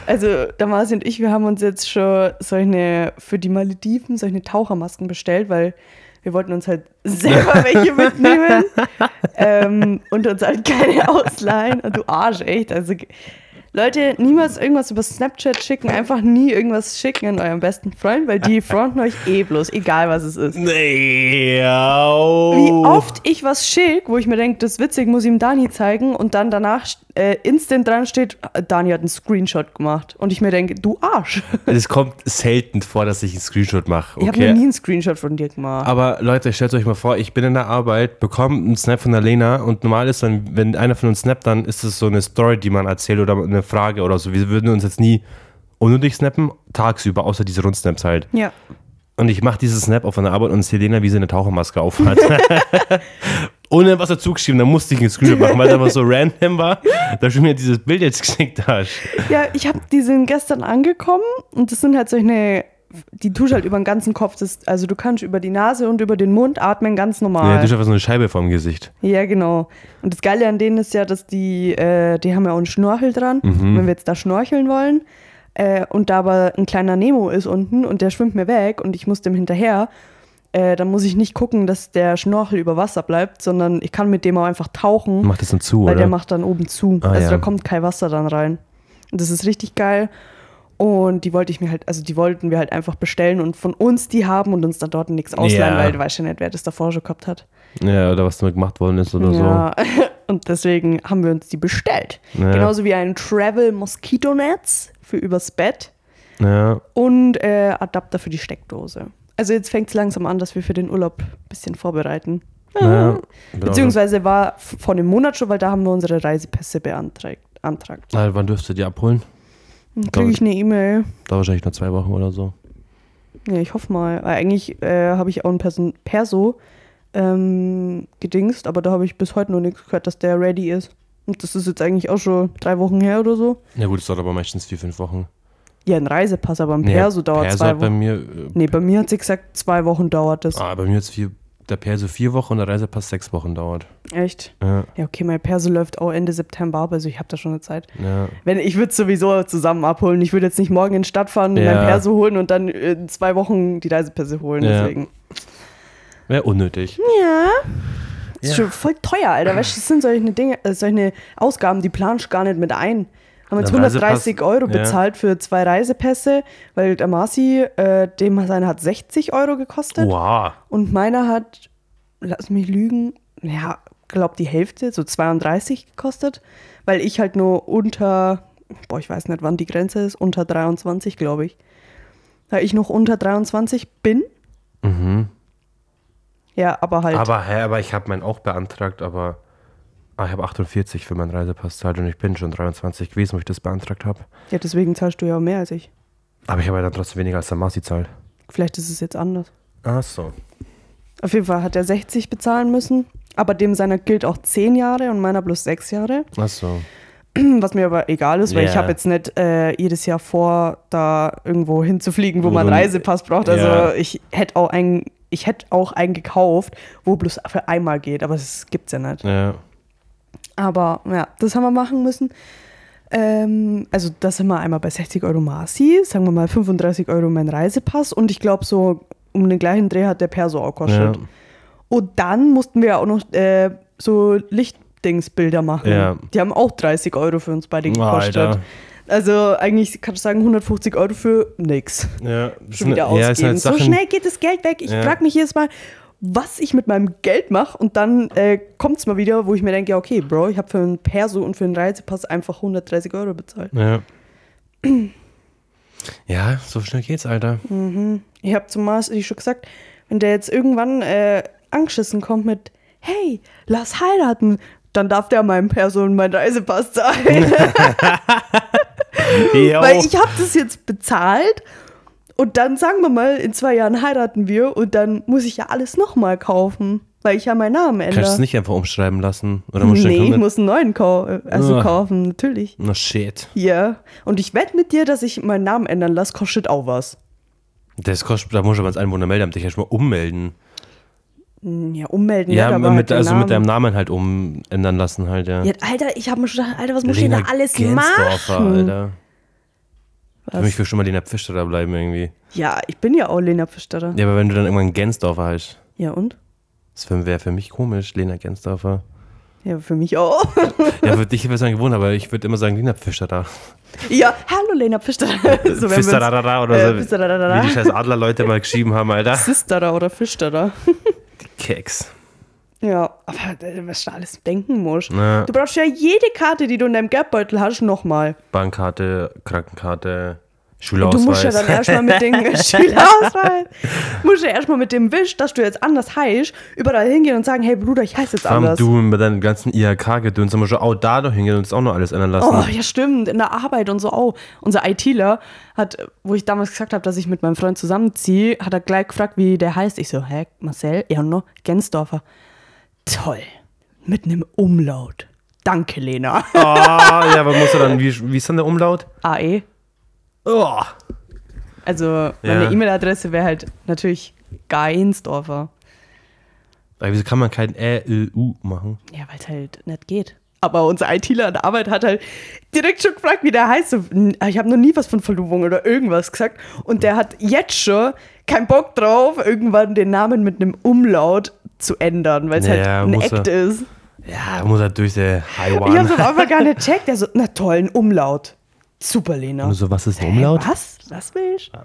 Also, Damasi und ich, wir haben uns jetzt schon solche, für die Malediven, solche Tauchermasken bestellt, weil wir wollten uns halt selber welche mitnehmen ähm, und uns halt keine ausleihen. Und du Arsch, echt. Also, Leute, niemals irgendwas über Snapchat schicken, einfach nie irgendwas schicken an euren besten Freund, weil die fronten euch eh bloß, egal was es ist. Nee, Wie oft ich was schick, wo ich mir denke, das ist witzig, muss ich ihm Dani zeigen und dann danach äh, instant dran steht, Dani hat einen Screenshot gemacht. Und ich mir denke, du Arsch. Es kommt selten vor, dass ich einen Screenshot mache. Ich habe Okay. noch nie einen Screenshot von dir gemacht. Aber Leute, stellt euch mal vor, ich bin in der Arbeit, bekomme einen Snap von der Lena und normal ist dann, wenn einer von uns snappt, dann ist es so eine Story, die man erzählt oder eine Frage oder so. Wir würden uns jetzt nie unnötig snappen, tagsüber, außer diese Rundsnaps halt. ja. Und ich mache dieses Snap auf einer Arbeit und sehe Lena, wie sie eine Tauchermaske aufhat. Ohne was dazu geschrieben, da musste ich einen Screenshot machen, weil es einfach so random war, dass du mir dieses Bild jetzt geschickt hast. Ja, ich habe die sind gestern angekommen und das sind halt solche, die tust halt über den ganzen Kopf. Das, also du kannst über die Nase und über den Mund atmen ganz Ja, normal. du hast einfach so eine Scheibe vorm Gesicht. Ja, genau. Und das Geile an denen ist ja, dass die, äh, die haben ja auch einen Schnorchel dran, Mhm. wenn wir jetzt da schnorcheln wollen. Äh, und da aber ein kleiner Nemo ist unten und der schwimmt mir weg und ich muss dem hinterher, äh, dann muss ich nicht gucken, dass der Schnorchel über Wasser bleibt, sondern ich kann mit dem auch einfach tauchen, Mach das dann zu, weil oder? der macht dann oben zu. Ah, also ja. da kommt kein Wasser dann rein. Und das ist richtig geil. Und die wollte ich mir halt, also die wollten wir halt einfach bestellen und von uns die haben und uns dann dort nichts ausleihen, Ja. weil du weißt ja nicht, wer das davor schon gehabt hat. ja, oder was damit gemacht worden ist oder Ja, und deswegen haben wir uns die bestellt. Ja. Genauso wie ein Travel-Moskitonetz für übers Bett so. Ja, und äh, Adapter für die Steckdose. Also jetzt fängt es langsam an, dass wir für den Urlaub ein bisschen vorbereiten. ja. Beziehungsweise war vor einem Monat schon, weil da haben wir unsere Reisepässe beantragt. Antragt. Ah, wann dürft ihr die abholen? Dann kriege ich eine E-Mail. Da wahrscheinlich noch zwei Wochen oder so. Ja, ich hoffe mal. Eigentlich äh, habe ich auch einen Person Perso ähm, gedingst, aber da habe ich bis heute noch nichts gehört, dass der ready ist. Und das ist jetzt eigentlich auch schon drei Wochen her oder so. Ja gut, es dauert aber meistens vier, fünf Wochen. Ja, ein Reisepass, aber ein Nee, Perso dauert Perso zwei hat bei Wochen. mir, äh, Nee, bei mir hat sie gesagt, zwei Wochen dauert das. ah, bei mir jetzt vier, der Perso vier Wochen und der Reisepass sechs Wochen dauert. Echt? Ja, Ja, okay, mein Perso läuft auch Ende September ab, also ich habe da schon eine Zeit. ja. Wenn ich würde sowieso zusammen abholen. Ich würde jetzt nicht morgen in die Stadt fahren, Ja. mein Perso holen und dann in zwei Wochen die Reisepässe holen. Ja. Deswegen. Wäre unnötig. Ja. Das ist Ja. schon voll teuer, Alter. Weißt du, das sind solche Dinge, äh, solche Ausgaben, die planst du gar nicht mit ein. Haben jetzt Der 130 Reisepass- Euro ja. bezahlt für zwei Reisepässe, weil der Marci, äh, dem seiner hat 60 Euro gekostet. Wow. Und meiner hat, lass mich lügen, ja, glaub die Hälfte, so 32 gekostet, weil ich halt nur unter, boah, ich weiß nicht, wann die Grenze ist, unter 23, glaube ich. Da ich noch unter 23 bin, Mhm. ja, aber halt, Aber, hä, aber ich habe meinen auch beantragt, aber ah, ich habe 48 für meinen Reisepass zahlt und ich bin schon 23 gewesen, wo ich das beantragt habe. ja, deswegen zahlst du ja auch mehr als ich. Aber ich habe ja dann trotzdem weniger als der Marci zahlt. Vielleicht ist es jetzt anders. Ach so. Auf jeden Fall hat er 60 bezahlen müssen, aber dem seiner gilt auch 10 Jahre und meiner bloß 6 Jahre. Ach so. Was mir aber egal ist, weil ich Ja. habe jetzt nicht äh, jedes Jahr vor, da irgendwo hinzufliegen, wo, man einen Reisepass braucht. Also Ja. ich hätte auch einen, ich hätte auch einen gekauft, wo bloß für einmal geht, aber das gibt's ja nicht. Ja. Aber ja, das haben wir machen müssen. Ähm, also das sind wir einmal bei 60 Euro Marci, sagen wir mal 35 Euro mein Reisepass und ich glaube so um den gleichen Dreh hat der Perso auch gekostet. Ja. Und dann mussten wir auch noch äh, so Lichtdingsbilder machen. Ja. Die haben auch 30 Euro für uns beide gekostet. Alter. Also eigentlich kannst du sagen 150 Euro für nix. Ja, Schon wieder ja, ausgeben. halt so schnell geht das Geld weg. Ich Ja. frage mich jedes Mal, was ich mit meinem Geld mache und dann äh, kommt es mal wieder, wo ich mir denke, ja, okay, Bro, ich habe für einen Perso und für einen Reisepass einfach 130 Euro bezahlt. Ja. ja, so schnell geht's, Alter. Ich habe zum Mars schon gesagt, wenn der jetzt irgendwann äh, angeschissen kommt mit, hey, lass heiraten, dann darf der meinem Perso und meinen Reisepass zahlen. Weil ich habe das jetzt bezahlt und dann sagen wir mal, in zwei Jahren heiraten wir und dann muss ich ja alles nochmal kaufen, weil ich ja meinen Namen Kannst du es ändere. nicht einfach umschreiben lassen? Oder musst Nee, ich muss einen neuen kau äh, also Ugh. kaufen, natürlich. Na shit. Ja. Und ich wette mit dir, dass ich meinen Namen ändern lasse, kostet auch was. Das kostet, da muss aber ins Einwohnermeldeamt dich erstmal ummelden. Ja, ummelden. Ja, mit, halt also mit deinem Namen. Halt umändern lassen halt, ja. Ja, Alter, ich habe mir schon gedacht, Alter, was muss ich denn da Lena alles machen? Alter. Für Was? mich will schon mal Lena Pfisterer bleiben irgendwie. Ja, ich bin ja auch Lena Pfisterer. Ja, aber wenn du dann irgendwann Gensdorfer heißt, Ja, und? das wäre für mich komisch, Lena Gensdorfer. Ja, für mich auch. Ja, für dich wäre es dann gewohnt, aber ich würde immer sagen Lena Pfisterer. ja, hallo Lena Pfisterer. so, Pfisterer oder äh, so. Pfisterer. Wie die scheiß Adlerleute mal geschrieben haben, Alter. Sisterer oder Fischterer. Keks. Ja, aber äh, was du alles denken musst. Na, Du brauchst ja jede Karte, die du in deinem Geldbeutel hast, nochmal. Bankkarte, Krankenkarte, Du Schulausweis. musst ja dann erstmal mit dem Schülerausweis, musst ja erstmal mit dem Wisch, dass du jetzt anders heißt, überall hingehen und sagen, hey Bruder, ich heiße jetzt allem anders. du mit deinen ganzen IHK-Gedöns, wir schon auch da noch hingehen und uns auch noch alles ändern lassen. Oh, ja, stimmt. In der Arbeit und so auch. Unser ITler hat, wo ich damals gesagt habe, dass ich mit meinem Freund zusammenziehe, hat er gleich gefragt, wie der heißt. Ich so, hä, Marcel? Ja, no, Gensdorfer. Toll. Mit einem Umlaut. Danke, Lena. Ah, ja, aber muss er dann, wie, wie ist dann der Umlaut? AE. Oh. Also, meine Ja. E-Mail-Adresse wäre halt natürlich Geinsdorfer. Aber wieso kann man kein Ä-L-U machen? Ja, weil es halt nicht geht. Aber unser ITler an der Arbeit hat halt direkt schon gefragt, wie der heißt. So, n- Ich habe noch nie was von Verlobung oder irgendwas gesagt. Und der hat jetzt schon keinen Bock drauf, irgendwann den Namen mit einem Umlaut zu ändern, weil es Ja, halt ein muss er. Act ist. Ja, muss er durch der Ich Haiwan. habe es am Anfang gar nicht checkt. Der so, na toll, ein Umlaut. Super, Lena. Und so, was ist ein Umlaut? Was? Was willst du?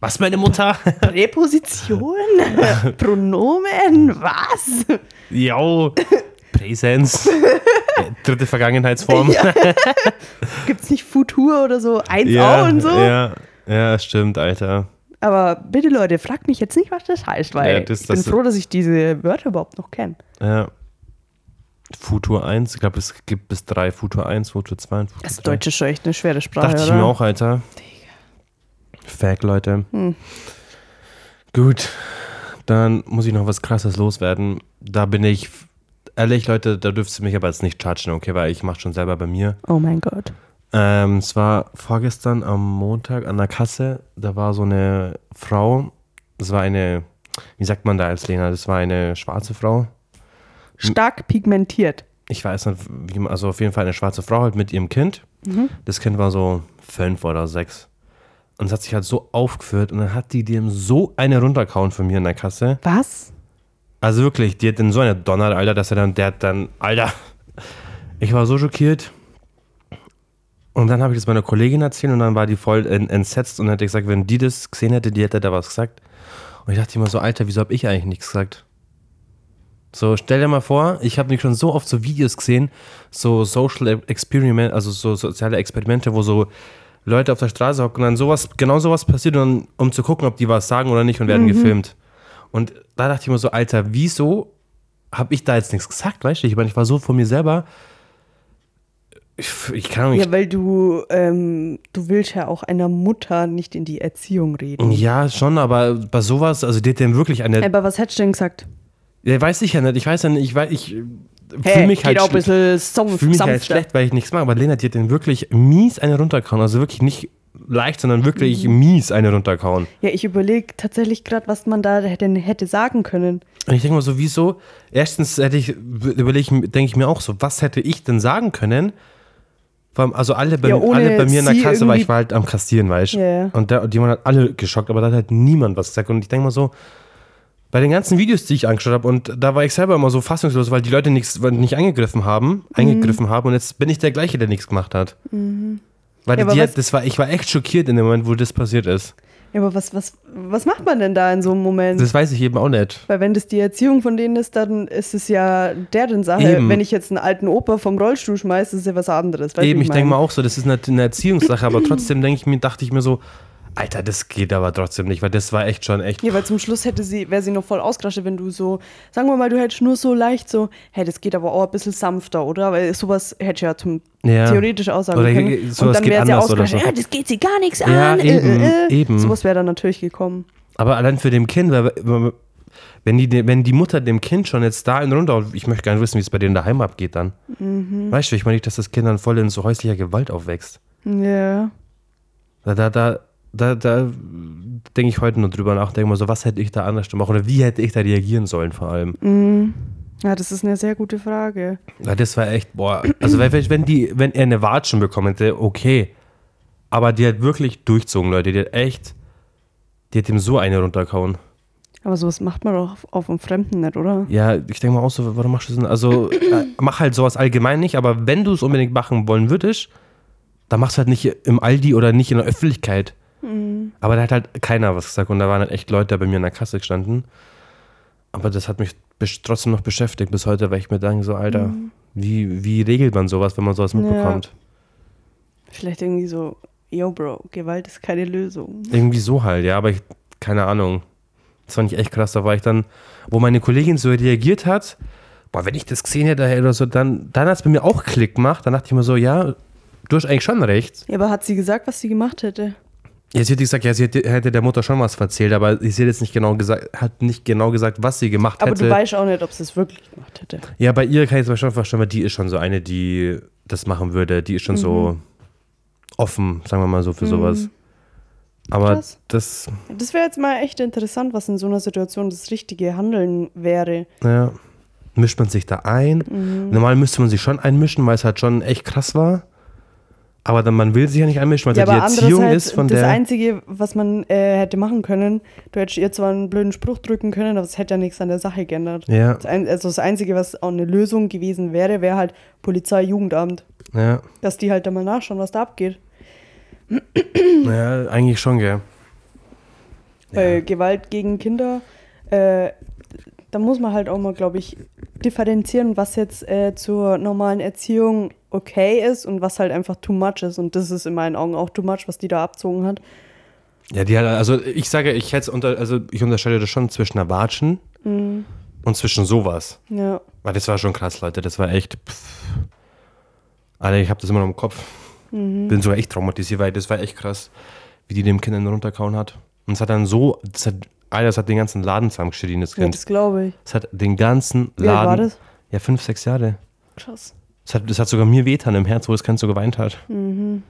Was, meine Mutter? Präposition? Pronomen? Was? Jo. Präsenz. Dritte Vergangenheitsform. Ja. Gibt's nicht Futur oder so? Eins ja, auch und so? ja, ja, stimmt, Alter. Aber bitte Leute, fragt mich jetzt nicht, was das heißt, weil Ja, das- ich bin das- froh, dass ich diese Wörter überhaupt noch kenne. Ja. Futur 1, ich glaube, es gibt bis 3 Futur 1, Futur 2 und Futur Das 3. Deutsche ist schon echt eine schwere Sprache, Dachte ich oder? mir auch, Alter. Fact, Leute. Hm. Gut, dann muss ich noch was krasses loswerden. Da bin ich, ehrlich, Leute, da dürft ihr mich aber jetzt nicht chargen, okay, weil ich mache schon selber bei mir. Oh mein Gott. Ähm, es war vorgestern am Montag an der Kasse. Da war so eine Frau. Das war eine, wie sagt man da als Lena? Das war eine schwarze Frau. Stark pigmentiert. Ich weiß nicht, wie man, also auf jeden Fall eine schwarze Frau halt mit ihrem Kind. Das Kind war so fünf oder sechs. Und es hat sich halt so aufgeführt und dann hat die dem so eine runterkauen von mir in der Kasse. Was? Also wirklich, die hat dann so eine Donner, Alter, dass er dann, der hat dann, Alter, ich war so schockiert. Und dann habe ich das meiner Kollegin erzählt und dann war die voll en- entsetzt und hätte gesagt, wenn die das gesehen hätte, die hätte da was gesagt. Und ich dachte immer so, Alter, wieso habe ich eigentlich nichts gesagt? So, stell dir mal vor, ich habe mich schon so oft so Videos gesehen, so Social Experiment, also so soziale Experimente, wo so Leute auf der Straße hocken und dann sowas, genau sowas passiert, und dann, um zu gucken, ob die was sagen oder nicht und werden gefilmt. Und da dachte ich mir so, Alter, wieso habe ich da jetzt nichts gesagt, weißt du? Ich meine, ich war so von mir selber. Ich, ich kann nicht. Ja, weil du, ähm, du willst ja auch einer Mutter nicht in die Erziehung reden. Ja, schon, aber bei sowas, also die hat dann wirklich eine. Aber was hättest du denn gesagt? Ja, weiß ich ja nicht. Ich weiß ja nicht, ich, weiß, ich fühle Hey, mich halt auch ein bisschen sanft, fühl mich halt schlecht, weil ich nichts mache. Aber Lena, die hat den wirklich mies eine runterkauen. Also wirklich nicht leicht, sondern wirklich Mhm. mies eine runterkauen. Ja, ich überlege tatsächlich gerade, was man da denn hätte sagen können. Und ich denke mal so, wieso? Erstens hätte ich, überlege, denke ich mir auch so, was hätte ich denn sagen können? Also alle bei, Ja, alle bei mir in der Kasse, weil ich war halt am Kassieren, weißt du? Ja, ja. Und, der, die waren halt alle geschockt, aber da hat halt niemand was gesagt. Und ich denke mal so, bei den ganzen Videos, die ich angeschaut habe, und da war ich selber immer so fassungslos, weil die Leute nichts weil nicht angegriffen haben, Mhm. eingegriffen haben und jetzt bin ich der gleiche, der nichts gemacht hat. Weil Mhm. Ja, aber die hat, das war, ich war echt schockiert in dem Moment, wo das passiert ist. Ja, aber was, was, was macht man denn da in so einem Moment? Das weiß ich eben auch nicht. Weil wenn das die Erziehung von denen ist, dann ist es ja deren Sache. Eben. Wenn ich jetzt einen alten Opa vom Rollstuhl schmeiße, ist es ja was anderes. Eben, wie ich denke mal auch so, das ist eine, eine Erziehungssache, aber trotzdem denke ich mir, dachte ich mir so, Alter, das geht aber trotzdem nicht, weil das war echt schon echt. Ja, weil zum Schluss hätte sie, wäre sie noch voll ausgerastet, wenn du so, sagen wir mal, du hättest nur so leicht so, hey, das geht aber auch ein bisschen sanfter, oder? Weil sowas hätte ich ja zum Ja. theoretisch aussagen Oder können. sowas Und dann wäre sie ausgerastet, so. ja, das geht sie gar nichts Ja, an. eben, eben. Sowas wäre dann natürlich gekommen. Aber allein für dem Kind, weil, wenn die, wenn die Mutter dem Kind schon jetzt da in runter, ich möchte gerne wissen, wie es bei denen daheim abgeht dann. Mhm. Weißt du, ich meine nicht, dass das Kind dann voll in so häuslicher Gewalt aufwächst. Ja. Da, da, da, da, da denke ich heute nur drüber nach, denke mal so, was hätte ich da anders gemacht oder wie hätte ich da reagieren sollen vor allem. Mhm. Ja, das ist eine sehr gute Frage. Ja, das war echt, boah, also wenn, wenn, die, wenn er eine Watschen bekommen hätte, okay. Aber die hat wirklich durchzogen, Leute, die hat echt, die hat ihm so eine runtergehauen. Aber sowas macht man doch auf, auf einem Fremden nicht, oder? Ja, ich denke mal auch so, warum machst du das denn? Also, äh, mach halt sowas allgemein nicht, aber wenn du es unbedingt machen wollen würdest, dann machst du halt nicht im Aldi oder nicht in der Öffentlichkeit. Aber da hat halt keiner was gesagt und da waren halt echt Leute bei mir in der Kasse gestanden. Aber das hat mich trotzdem noch beschäftigt bis heute, weil ich mir denke, so, Alter, wie, wie regelt man sowas, wenn man sowas Ja. mitbekommt? Vielleicht irgendwie so, yo, Bro, Gewalt ist keine Lösung. Irgendwie so halt, ja, aber ich, keine Ahnung. Das fand ich echt krass. Da war ich dann, wo meine Kollegin so reagiert hat, boah, wenn ich das gesehen hätte oder so, dann, dann hat es bei mir auch Klick gemacht. Dann dachte ich mir so, ja, du hast eigentlich schon recht. Ja, aber hat sie gesagt, was sie gemacht hätte? Jetzt hätte ich gesagt, ja, sie hätte, der Mutter schon was erzählt, aber sie hat jetzt nicht genau gesagt, hat nicht genau gesagt, was sie gemacht Aber hätte. du weißt auch nicht, ob sie es wirklich gemacht hätte. ja, bei ihr kann ich es schon vorstellen, weil die ist schon so eine, die das machen würde. Die ist schon so offen, sagen wir mal so, für sowas. Aber Krass. das, Das wäre jetzt mal echt interessant, was in so einer Situation das richtige Handeln wäre. Ja. Mischt man sich da ein? Mhm. Normal müsste man sich schon einmischen, weil es halt schon echt krass war. Aber dann, man will sich ja nicht einmischen, weil Ja, ja, die Erziehung ist von das der. Einzige, was man äh, hätte machen können, du hättest ihr zwar einen blöden Spruch drücken können, aber es hätte ja nichts an der Sache geändert. Ja, Das, ein, also das Einzige, was auch eine Lösung gewesen wäre, wäre halt Polizei, Jugendamt. ja, Dass die halt da mal nachschauen, was da abgeht. ja, eigentlich schon, gell. Weil Gewalt gegen Kinder, äh, da muss man halt auch mal, glaube ich, differenzieren, was jetzt äh, zur normalen Erziehung okay ist und was halt einfach too much ist. Und das ist in meinen Augen auch too much, was die da abzogen hat. Ja, die hat, also ich sage, ich hätte unter, also ich unterscheide das schon zwischen einer Watschen Mhm. und zwischen sowas. Ja. Weil das war schon krass, Leute. Das war echt. Pff. Alter, ich habe das immer noch im Kopf. Mhm. Bin sogar echt traumatisiert, weil das war echt krass, wie die dem Kind runterkauen hat. Und es hat dann so, das hat, Alter, das hat den ganzen Laden zusammengeschrien, das ja, Kind. das glaube ich. Es hat den ganzen Wie alt Laden. war das? Ja, fünf, sechs Jahre. Krass. Das hat, das hat sogar mir wehtan im Herz, wo das Kind so geweint hat. Mhm.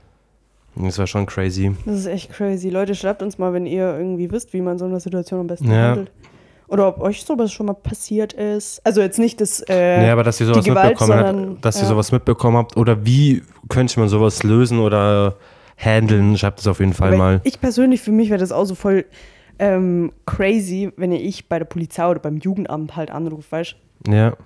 Das war schon crazy. Das ist echt crazy. Leute, schreibt uns mal, wenn ihr irgendwie wisst, wie man so eine Situation am besten Ja. handelt. Oder ob euch sowas schon mal passiert ist. Also jetzt nicht das. Äh, ja, aber dass ihr sowas Gewalt, mitbekommen sondern- habt, dass ihr ja. sowas mitbekommen habt oder wie könnte man sowas lösen oder handeln, schreibt es auf jeden Fall aber mal. Ich persönlich, für mich wäre das auch so voll ähm, crazy, wenn ich bei der Polizei oder beim Jugendamt halt anrufe, weißt Ja.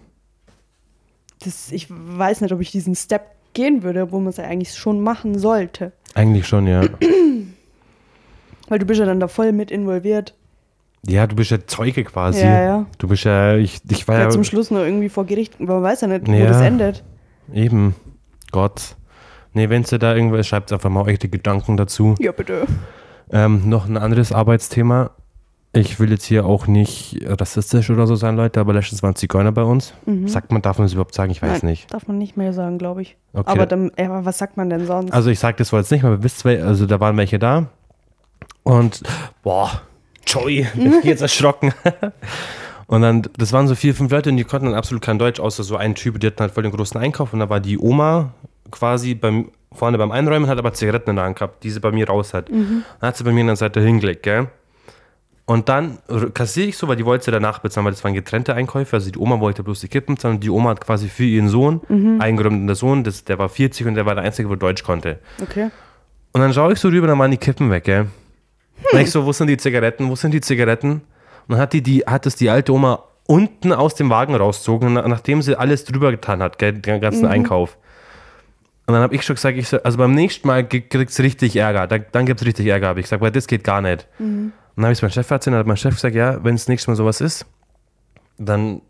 das, Ich weiß nicht, ob ich diesen Step gehen würde, wo man es ja eigentlich schon machen sollte. Eigentlich schon, ja. Weil du bist ja dann da voll mit involviert. Ja, du bist ja Zeuge quasi. Ja, ja. Du bist ja, ich, ich war Ja, zum Schluss nur irgendwie vor Gericht. Man weiß ja nicht, wo Ja. das endet. eben. Gott. Nee, wenn ihr da irgendwas schreibt, einfach mal eure Gedanken dazu. Ja, bitte. Ähm, noch ein anderes Arbeitsthema. Ich will jetzt hier auch nicht rassistisch oder so sein, Leute, aber letztens waren Zigeuner bei uns. Sagt man, darf man das überhaupt sagen? Ich weiß Nein, nicht. Darf man nicht mehr sagen, glaube ich. Okay. Aber, dann, ja, was sagt man denn sonst? Also ich sag das zwar jetzt nicht, aber wisst, also da waren welche da. Und, boah, Joey, jetzt erschrocken. Und dann, das waren so vier, fünf Leute und die konnten dann absolut kein Deutsch, außer so ein Typ, die hatten halt voll den großen Einkauf und da war die Oma quasi beim, vorne beim Einräumen, hat aber Zigaretten in der Hand gehabt, die sie bei mir raus hat. Dann hat sie bei mir an der Seite hingelegt, gell. Und dann kassiere ich so, weil die wollte sie danach bezahlen, weil das waren getrennte Einkäufe. Also die Oma wollte bloß die Kippen zahlen und die Oma hat quasi für ihren Sohn, eingeräumt und der Sohn, das, der war 40 und der war der Einzige, der Deutsch konnte. okay. Und dann schaue ich so rüber, dann waren die Kippen weg, gell? Und ich so, wo sind die Zigaretten? Wo sind die Zigaretten? Und dann hat, die, die, hat es die alte Oma unten aus dem Wagen rausgezogen, na- nachdem sie alles drüber getan hat, gell, den ganzen Einkauf. Und dann habe ich schon gesagt, ich so, also beim nächsten Mal kriegt es richtig Ärger. Dann, dann gibt es richtig Ärger, habe ich gesagt, weil das geht gar nicht. Und dann habe ich es meinem Chef erzählt, dann hat mein Chef gesagt, ja, wenn es nächstes Mal sowas ist, dann,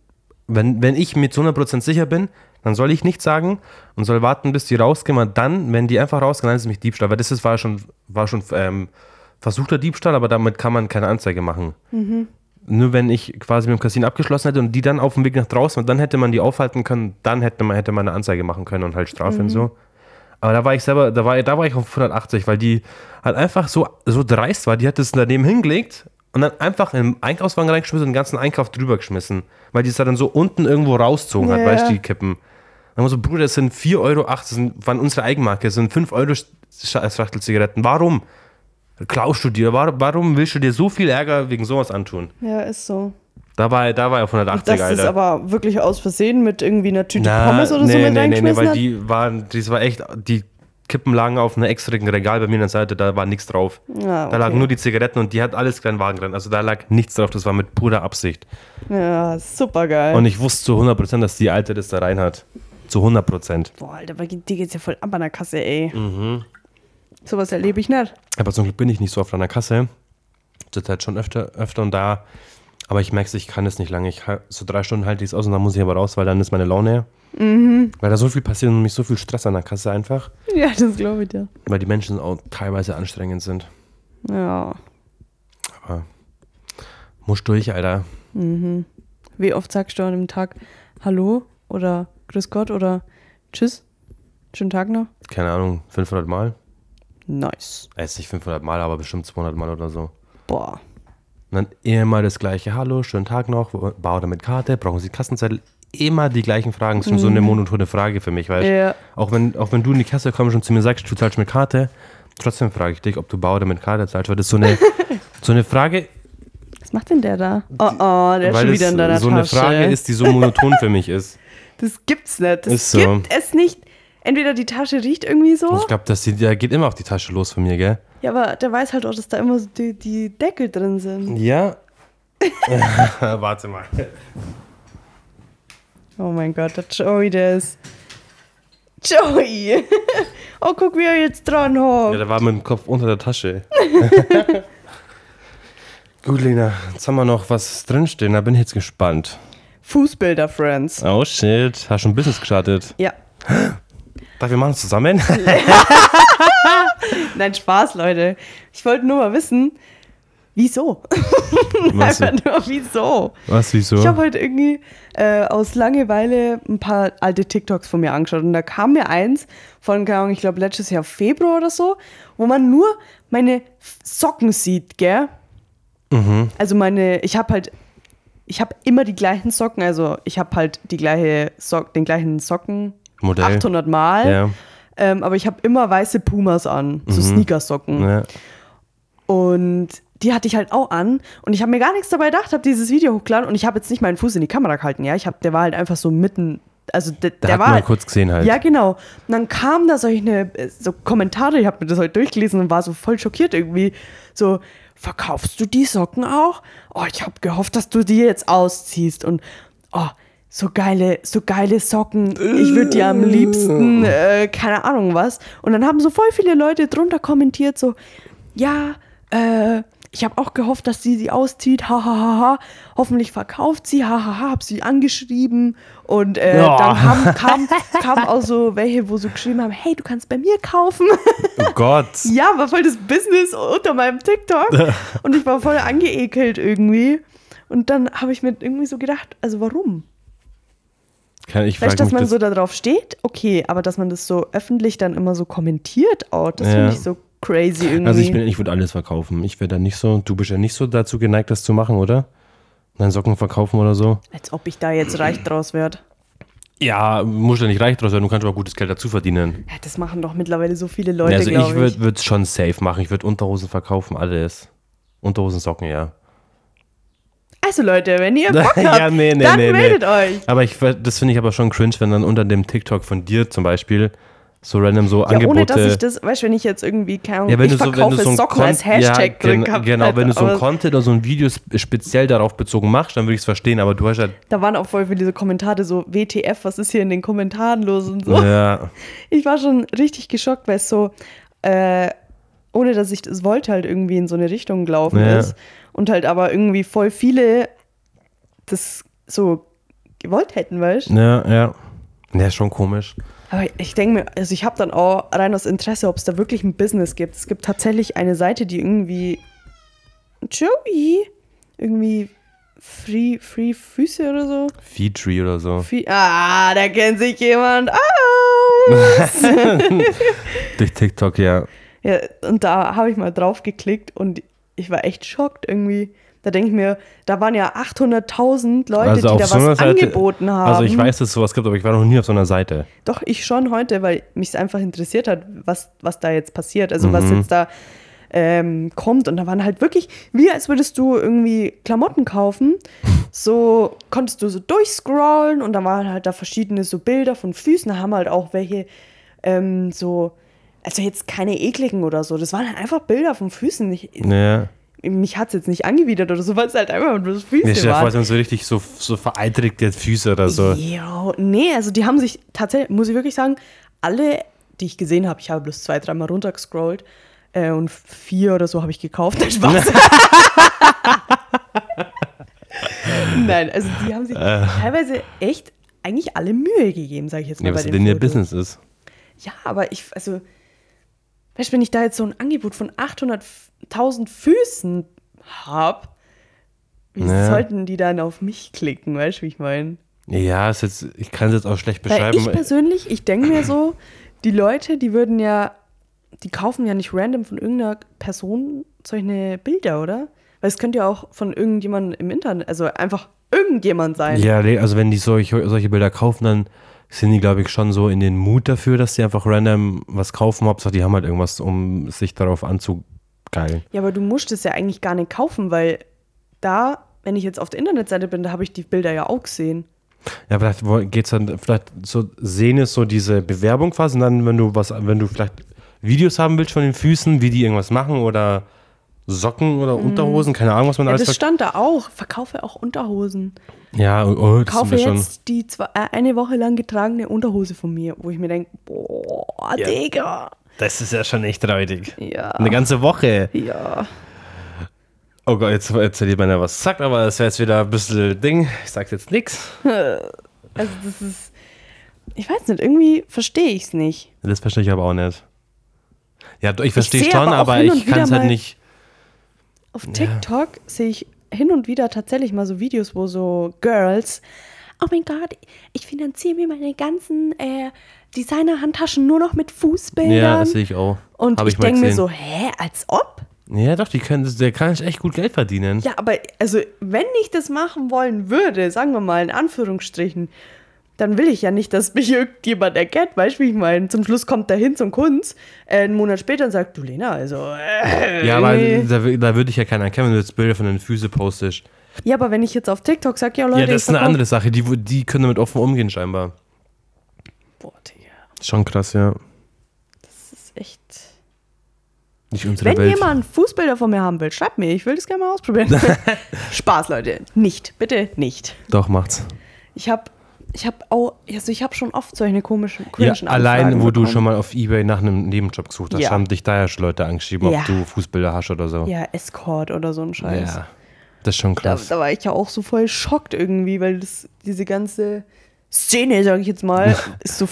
wenn, wenn ich mit zu 100% sicher bin, dann soll ich nichts sagen und soll warten, bis die rausgehen. Und dann, wenn die einfach rausgehen, dann ist es nämlich Diebstahl. Weil das ist, war schon, war schon ähm, versuchter Diebstahl, aber damit kann man keine Anzeige machen. Nur wenn ich quasi mit dem Casino abgeschlossen hätte und die dann auf dem Weg nach draußen, dann hätte man die aufhalten können, dann hätte man, hätte man eine Anzeige machen können und halt Strafe und so. Aber da war ich selber, da war, da war ich auf 180, weil die halt einfach so, so dreist war. Die hat das daneben hingelegt und dann einfach in den Einkaufswagen reingeschmissen und den ganzen Einkauf drüber geschmissen. Weil die es dann so unten irgendwo rauszogen hat, Ja. weißt du, die Kippen. Dann war so, Bruder, das sind 4,08 Euro, das sind, waren unsere Eigenmarke, das sind 5 Euro Sch- Schachtel Zigaretten. Warum? Klaust du dir? War- Warum willst du dir so viel Ärger wegen sowas antun? Ja, ist so. Da war, da war er auf 180, Das ist Alter. aber wirklich aus Versehen mit irgendwie einer Tüte Na, Pommes oder so nee, mit nee, nee, nee, weil hat? die waren, das war echt, die Kippen lagen auf einem extrigen Regal bei mir an der Seite, da war nichts drauf. Ja, Da lagen okay. nur die Zigaretten und die hat alles kleinen Wagen drin. Also da lag nichts drauf, das war mit purer Absicht. Ja, super geil. Und ich wusste zu 100%, dass die Alte das da rein hat. Zu 100%. Boah, Alter, aber dir geht's ja voll ab an der Kasse, ey. Mhm. Sowas erlebe ich nicht. Aber zum Glück bin ich nicht so oft an der Kasse. Zurzeit schon öfter, öfter und da. Aber ich merke, ich kann es nicht lange. Ich, so drei Stunden halte ich es aus und dann muss ich aber raus, weil dann ist meine Laune. Mhm. Weil da so viel passiert und mich so viel Stress an der Kasse einfach. Ja, das glaube ich dir. Weil die Menschen auch teilweise anstrengend sind. Ja. Aber muss durch, Alter. Wie oft sagst du an einem Tag Hallo oder Grüß Gott oder Tschüss? Schönen Tag noch? Keine Ahnung, 500 Mal? Nice. Äh, Ist nicht 500 Mal, aber bestimmt 200 Mal oder so. Boah. Und dann immer das gleiche. Hallo, schönen Tag noch. Bar oder mit Karte? Brauchen Sie Kassenzettel? Immer die gleichen Fragen. Das ist schon so eine monotone Frage für mich, weißt du? Ja. Auch wenn, auch wenn du in die Kasse kommst und zu mir sagst, du zahlst mit Karte, trotzdem frage ich dich, ob du Bar oder mit Karte zahlst, weil das so eine, so eine Frage, Was macht denn der da? Oh, oh, der ist weil schon wieder in deiner so eine Tasche. Frage ist, die so monoton für mich ist. Das gibt's nicht. Das Ist so. gibt es nicht. Entweder die Tasche riecht irgendwie so. Ich glaube, das der geht immer auf die Tasche los von mir, gell? Ja, aber der weiß halt auch, dass da immer so die, die Deckel drin sind. Ja. Warte mal. Oh mein Gott, der Joey, der ist. Joey! oh, guck, wie er jetzt dran Ja, hockt. der war mit dem Kopf unter der Tasche. Gut, Lena, jetzt haben wir noch was drinstehen, da bin ich jetzt gespannt. Fußbilder, Friends. Oh shit, hast schon ein Business gestartet. Ja. Darf wir machen es zusammen? Nein, Spaß, Leute. Ich wollte nur mal wissen, wieso? Was, Einfach nur, wieso? was wieso? Ich habe heute irgendwie äh, aus Langeweile ein paar alte TikToks von mir angeschaut und da kam mir eins von, keine Ahnung, ich glaube letztes Jahr Februar oder so, wo man nur meine Socken sieht, gell? Mhm. Also meine, ich habe halt, ich habe immer die gleichen Socken, also ich habe halt die gleiche Sock, den gleichen Socken, Modell. 800 Mal. Ja. Ähm, aber ich habe immer weiße Pumas an, so Sneakersocken. ja. Und die hatte ich halt auch an und ich habe mir gar nichts dabei gedacht, habe dieses Video hochgeladen und ich habe jetzt nicht meinen Fuß in die Kamera gehalten, ja, ich habe, der war halt einfach so mitten, also der, Da der war halt, kurz gesehen halt. ja genau. Und dann kamen da solche äh, so Kommentare, ich habe mir das heute durchgelesen und war so voll schockiert irgendwie, so verkaufst du die Socken auch? Oh, ich habe gehofft, dass du die jetzt ausziehst und oh so geile, so geile Socken. Ich würde die am liebsten, äh, keine Ahnung was. Und dann haben so voll viele Leute drunter kommentiert, so, ja, äh, ich habe auch gehofft, dass sie sie auszieht, hahaha, ha, ha. hoffentlich verkauft sie, hahaha, ha, hab sie angeschrieben und äh, Ja. dann haben, kam, kam auch so welche, wo so geschrieben haben, hey, du kannst bei mir kaufen. Oh Gott. ja, war voll das Business unter meinem TikTok und ich war voll angeekelt irgendwie und dann habe ich mir irgendwie so gedacht, also warum? Kann ich Vielleicht, dass man das, so darauf steht, okay, aber dass man das so öffentlich dann immer so kommentiert, auch, das Ja. finde ich so crazy irgendwie. Also ich, bin, ich würde alles verkaufen. Ich wäre da nicht so, du bist ja nicht so dazu geneigt, das zu machen, oder? Deine Socken verkaufen oder so. Als ob ich da jetzt reich draus werde. Ja, muss ja nicht reich draus sein, du kannst aber gutes Geld dazu verdienen. Ja, das machen doch mittlerweile so viele Leute, also ich. würde es schon safe machen. Ich würde Unterhosen verkaufen, alles. Unterhosen, Socken, ja. Also Leute, wenn ihr Bock habt, Ja, nee, nee, dann nee, meldet euch. Aber ich, das finde ich aber schon cringe, wenn dann unter dem TikTok von dir zum Beispiel so random so Ja, Angebote. ohne dass ich das, weißt du, wenn ich jetzt irgendwie, keine Ahnung, Ja, wenn ich du so, wenn verkaufe du so ein Socken als Hashtag ja, drin gehabt Genau, wenn du so ein Content oder so ein Video sp- speziell darauf bezogen machst, dann würde ich es verstehen, aber du hast ja. Da waren auch voll viele so Kommentare, so WTF, was ist hier in den Kommentaren los und so. Ja, Ich war schon richtig geschockt, weil es so, äh, ohne dass ich das wollte, halt irgendwie in so eine Richtung gelaufen Ja. ist. Und halt aber irgendwie voll viele das so gewollt hätten, weißt du? ja, ja. Ja, ist schon komisch. Aber ich denke mir, also ich habe dann auch rein aus Interesse, ob es da wirklich ein Business gibt. Es gibt tatsächlich eine Seite, die irgendwie Joey irgendwie Free, Free Füße oder so. Feedtree oder so. Free, ah, da kennt sich jemand aus. Durch TikTok, ja. ja, und da habe ich mal drauf geklickt und ich war echt schockt irgendwie. Da denke ich mir, da waren ja 800.000 Leute, die da was angeboten haben. Also ich weiß, dass es sowas gibt, aber ich war noch nie auf so einer Seite. Doch, ich schon heute, weil mich es einfach interessiert hat, was, was da jetzt passiert. Also was Mhm. jetzt da ähm, kommt. Und da waren halt wirklich, wie als würdest du irgendwie Klamotten kaufen. So konntest du so durchscrollen und da waren halt da verschiedene so Bilder von Füßen. Da haben halt auch welche ähm, so, also jetzt keine ekligen oder so. Das waren halt einfach Bilder von Füßen. Ich, Ja. Mich hat es jetzt nicht angewidert oder so, weil es halt einfach nur Füße Nee, waren. sind so richtig so, so vereitrigte Füße oder so. Ja, nee, also die haben sich tatsächlich, muss ich wirklich sagen, alle, die ich gesehen habe, ich habe bloß zwei, dreimal runtergescrollt äh, und vier oder so habe ich gekauft. Nein, Spaß. Nein, also die haben sich teilweise echt eigentlich alle Mühe gegeben, sage ich jetzt mal Ja, bei was den denn ihr Fotos. Business ist. Ja, aber ich, also, weißt du, wenn ich da jetzt so ein Angebot von 800.000 Füßen habe, wie Ja. sollten die dann auf mich klicken, weißt du, wie ich meine? Ja, ist jetzt, ich kann es jetzt auch schlecht Weil beschreiben. ich persönlich, ich denke mir so, die Leute, die würden ja, die kaufen ja nicht random von irgendeiner Person solche Bilder, oder? Weil es könnte ja auch von irgendjemandem im Internet, also einfach irgendjemand sein. Ja, nee, also wenn die solche, solche Bilder kaufen, dann sind die, glaube ich, schon so in den Mut dafür, dass sie einfach random was kaufen. Hauptsache, die haben halt irgendwas, um sich darauf anzugeilen. Ja, aber du musst es ja eigentlich gar nicht kaufen, weil da, wenn ich jetzt auf der Internetseite bin, da habe ich die Bilder ja auch gesehen. Ja, vielleicht geht es dann, vielleicht so, sehen ist so diese Bewerbung quasi und dann, wenn du was, wenn du vielleicht Videos haben willst von den Füßen, wie die irgendwas machen oder Socken oder Unterhosen, keine Ahnung, was man Mhm. Ja, alles das stand da auch. Verkaufe auch Unterhosen. Ja, oh, oh, das Kaufe wir schon. jetzt die zwei, äh, eine Woche lang getragene Unterhose von mir, wo ich mir denke, boah, Ja. Digga. Das ist ja schon echt räudig. Ja. Eine ganze Woche. Ja. Oh Gott, jetzt erzählt meiner was sagt, aber das wäre jetzt wieder ein bisschen Ding. Ich sag jetzt nichts. Also das ist, ich weiß nicht, irgendwie verstehe ich es nicht. Das verstehe ich aber auch nicht. Ja, ich verstehe sehe schon, aber aber ich kann es halt nicht. Auf TikTok sehe ich hin und wieder tatsächlich mal so Videos, wo so Girls, oh mein Gott, ich finanziere mir meine ganzen äh, Designer-Handtaschen nur noch mit Fußbildern. Ja, das sehe ich auch. und Hab ich, mal denke mir so, hä, als ob? Ja, doch, die können, der kann echt gut Geld verdienen. Ja, aber also wenn ich das machen wollen würde, sagen wir mal in Anführungsstrichen, dann will ich ja nicht, dass mich irgendjemand erkennt, weißt du, wie ich meine? Zum Schluss kommt der hin zum Kunst, äh, einen Monat später und sagt, du Lena, also. Äh, Ja, aber da, da würde ich ja keiner erkennen, wenn du jetzt Bilder von den Füßen postest. ja, aber wenn ich jetzt auf TikTok sage, ja Leute, Ja, das ist eine andere Sache. Die, die können damit offen umgehen, scheinbar. Boah, Digga, Schon krass, ja. das ist echt. Nicht unsere Wenn Welt. jemand Fußbilder von mir haben will, schreibt mir, ich will das gerne mal ausprobieren. Spaß, Leute. Nicht, bitte nicht. Doch, macht's. Ich habe ich habe auch, also ich habe schon oft solche komischen, Ja, cringen allein, wo du bekommen. schon mal auf Ebay nach einem Nebenjob gesucht hast, Ja. haben dich da ja schon Leute angeschrieben, Ja. ob du Fußbilder hast oder so. Ja, Escort oder so ein Scheiß. Ja, Das ist schon Da, krass. da war ich ja auch so voll schockt irgendwie, weil das, diese ganze Szene, sag ich jetzt mal, ist so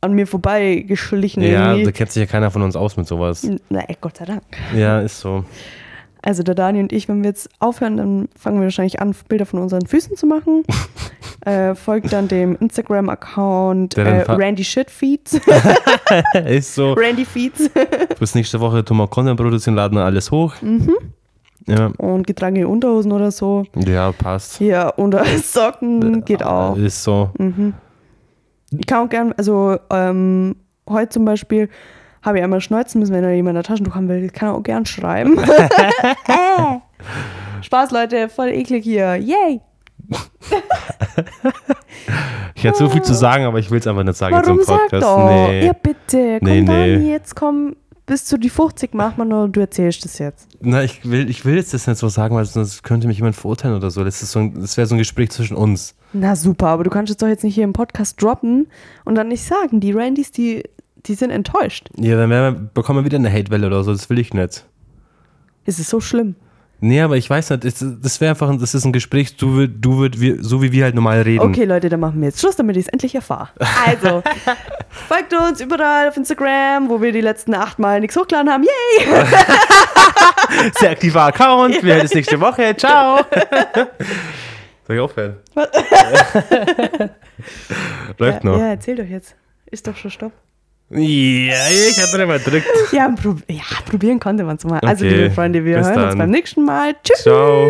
an mir vorbeigeschlichen ja, da irgendwie. kennt sich ja keiner von uns aus mit sowas. Na, ey, Gott sei Dank. Ja, ist so. Also der Dani und ich, wenn wir jetzt aufhören, dann fangen wir wahrscheinlich an, Bilder von unseren Füßen zu machen. äh, folgt dann dem Instagram-Account äh, Randy Shitfeeds. ist so. Randy Feeds. Bis nächste Woche tun wir Content produzieren, laden alles hoch. Mhm. Ja, und getragene Unterhosen oder so. ja, passt. Ja, und äh, Socken geht auch. Ist so. Ich kann auch gern, also ähm, heute zum Beispiel habe ich einmal schneuzen müssen, wenn da jemand ein Taschentuch haben will, kann er auch gern schreiben. Äh. Spaß, Leute, voll eklig hier. Yay! Ich hätte so viel zu sagen, aber ich will es einfach nicht sagen Warum jetzt im sag Podcast. doch? Nee. Ja, bitte. Komm, Nee, Dani, nee. jetzt komm. Bis zu die 50 machen wir noch und du erzählst das jetzt. Na, ich will, ich will jetzt das nicht so sagen, weil sonst könnte mich jemand verurteilen oder so. Das, ist so ein- das wäre so ein Gespräch zwischen uns. Na super, aber du kannst es doch jetzt nicht hier im Podcast droppen und dann nicht sagen. Die Randys, die, die sind enttäuscht. Ja, dann wir, bekommen wir wieder eine Hatewelle oder so. Das will ich nicht. Ist es so schlimm? Nee, aber ich weiß nicht, das, das wäre einfach, ein- das ist ein Gespräch, du würd, du würd, wir, so wie wir halt normal reden. Okay, Leute, dann machen wir jetzt Schluss, damit ich es endlich erfahre. Also, folgt uns überall auf Instagram, wo wir die letzten acht Mal nichts hochgeladen haben. Yay! Sehr aktiver Account. Wir hören uns nächste Woche. Ciao. Soll ich aufhören? Läuft Ja, noch. ja, erzähl doch jetzt. Ist doch schon Stopp. Ja, ich hab nicht mal gedrückt. Ja, prob ja probieren konnte man es mal. Also, Okay, liebe Freunde, wir bis hören uns dann. beim nächsten Mal. Tschüss! Ciao.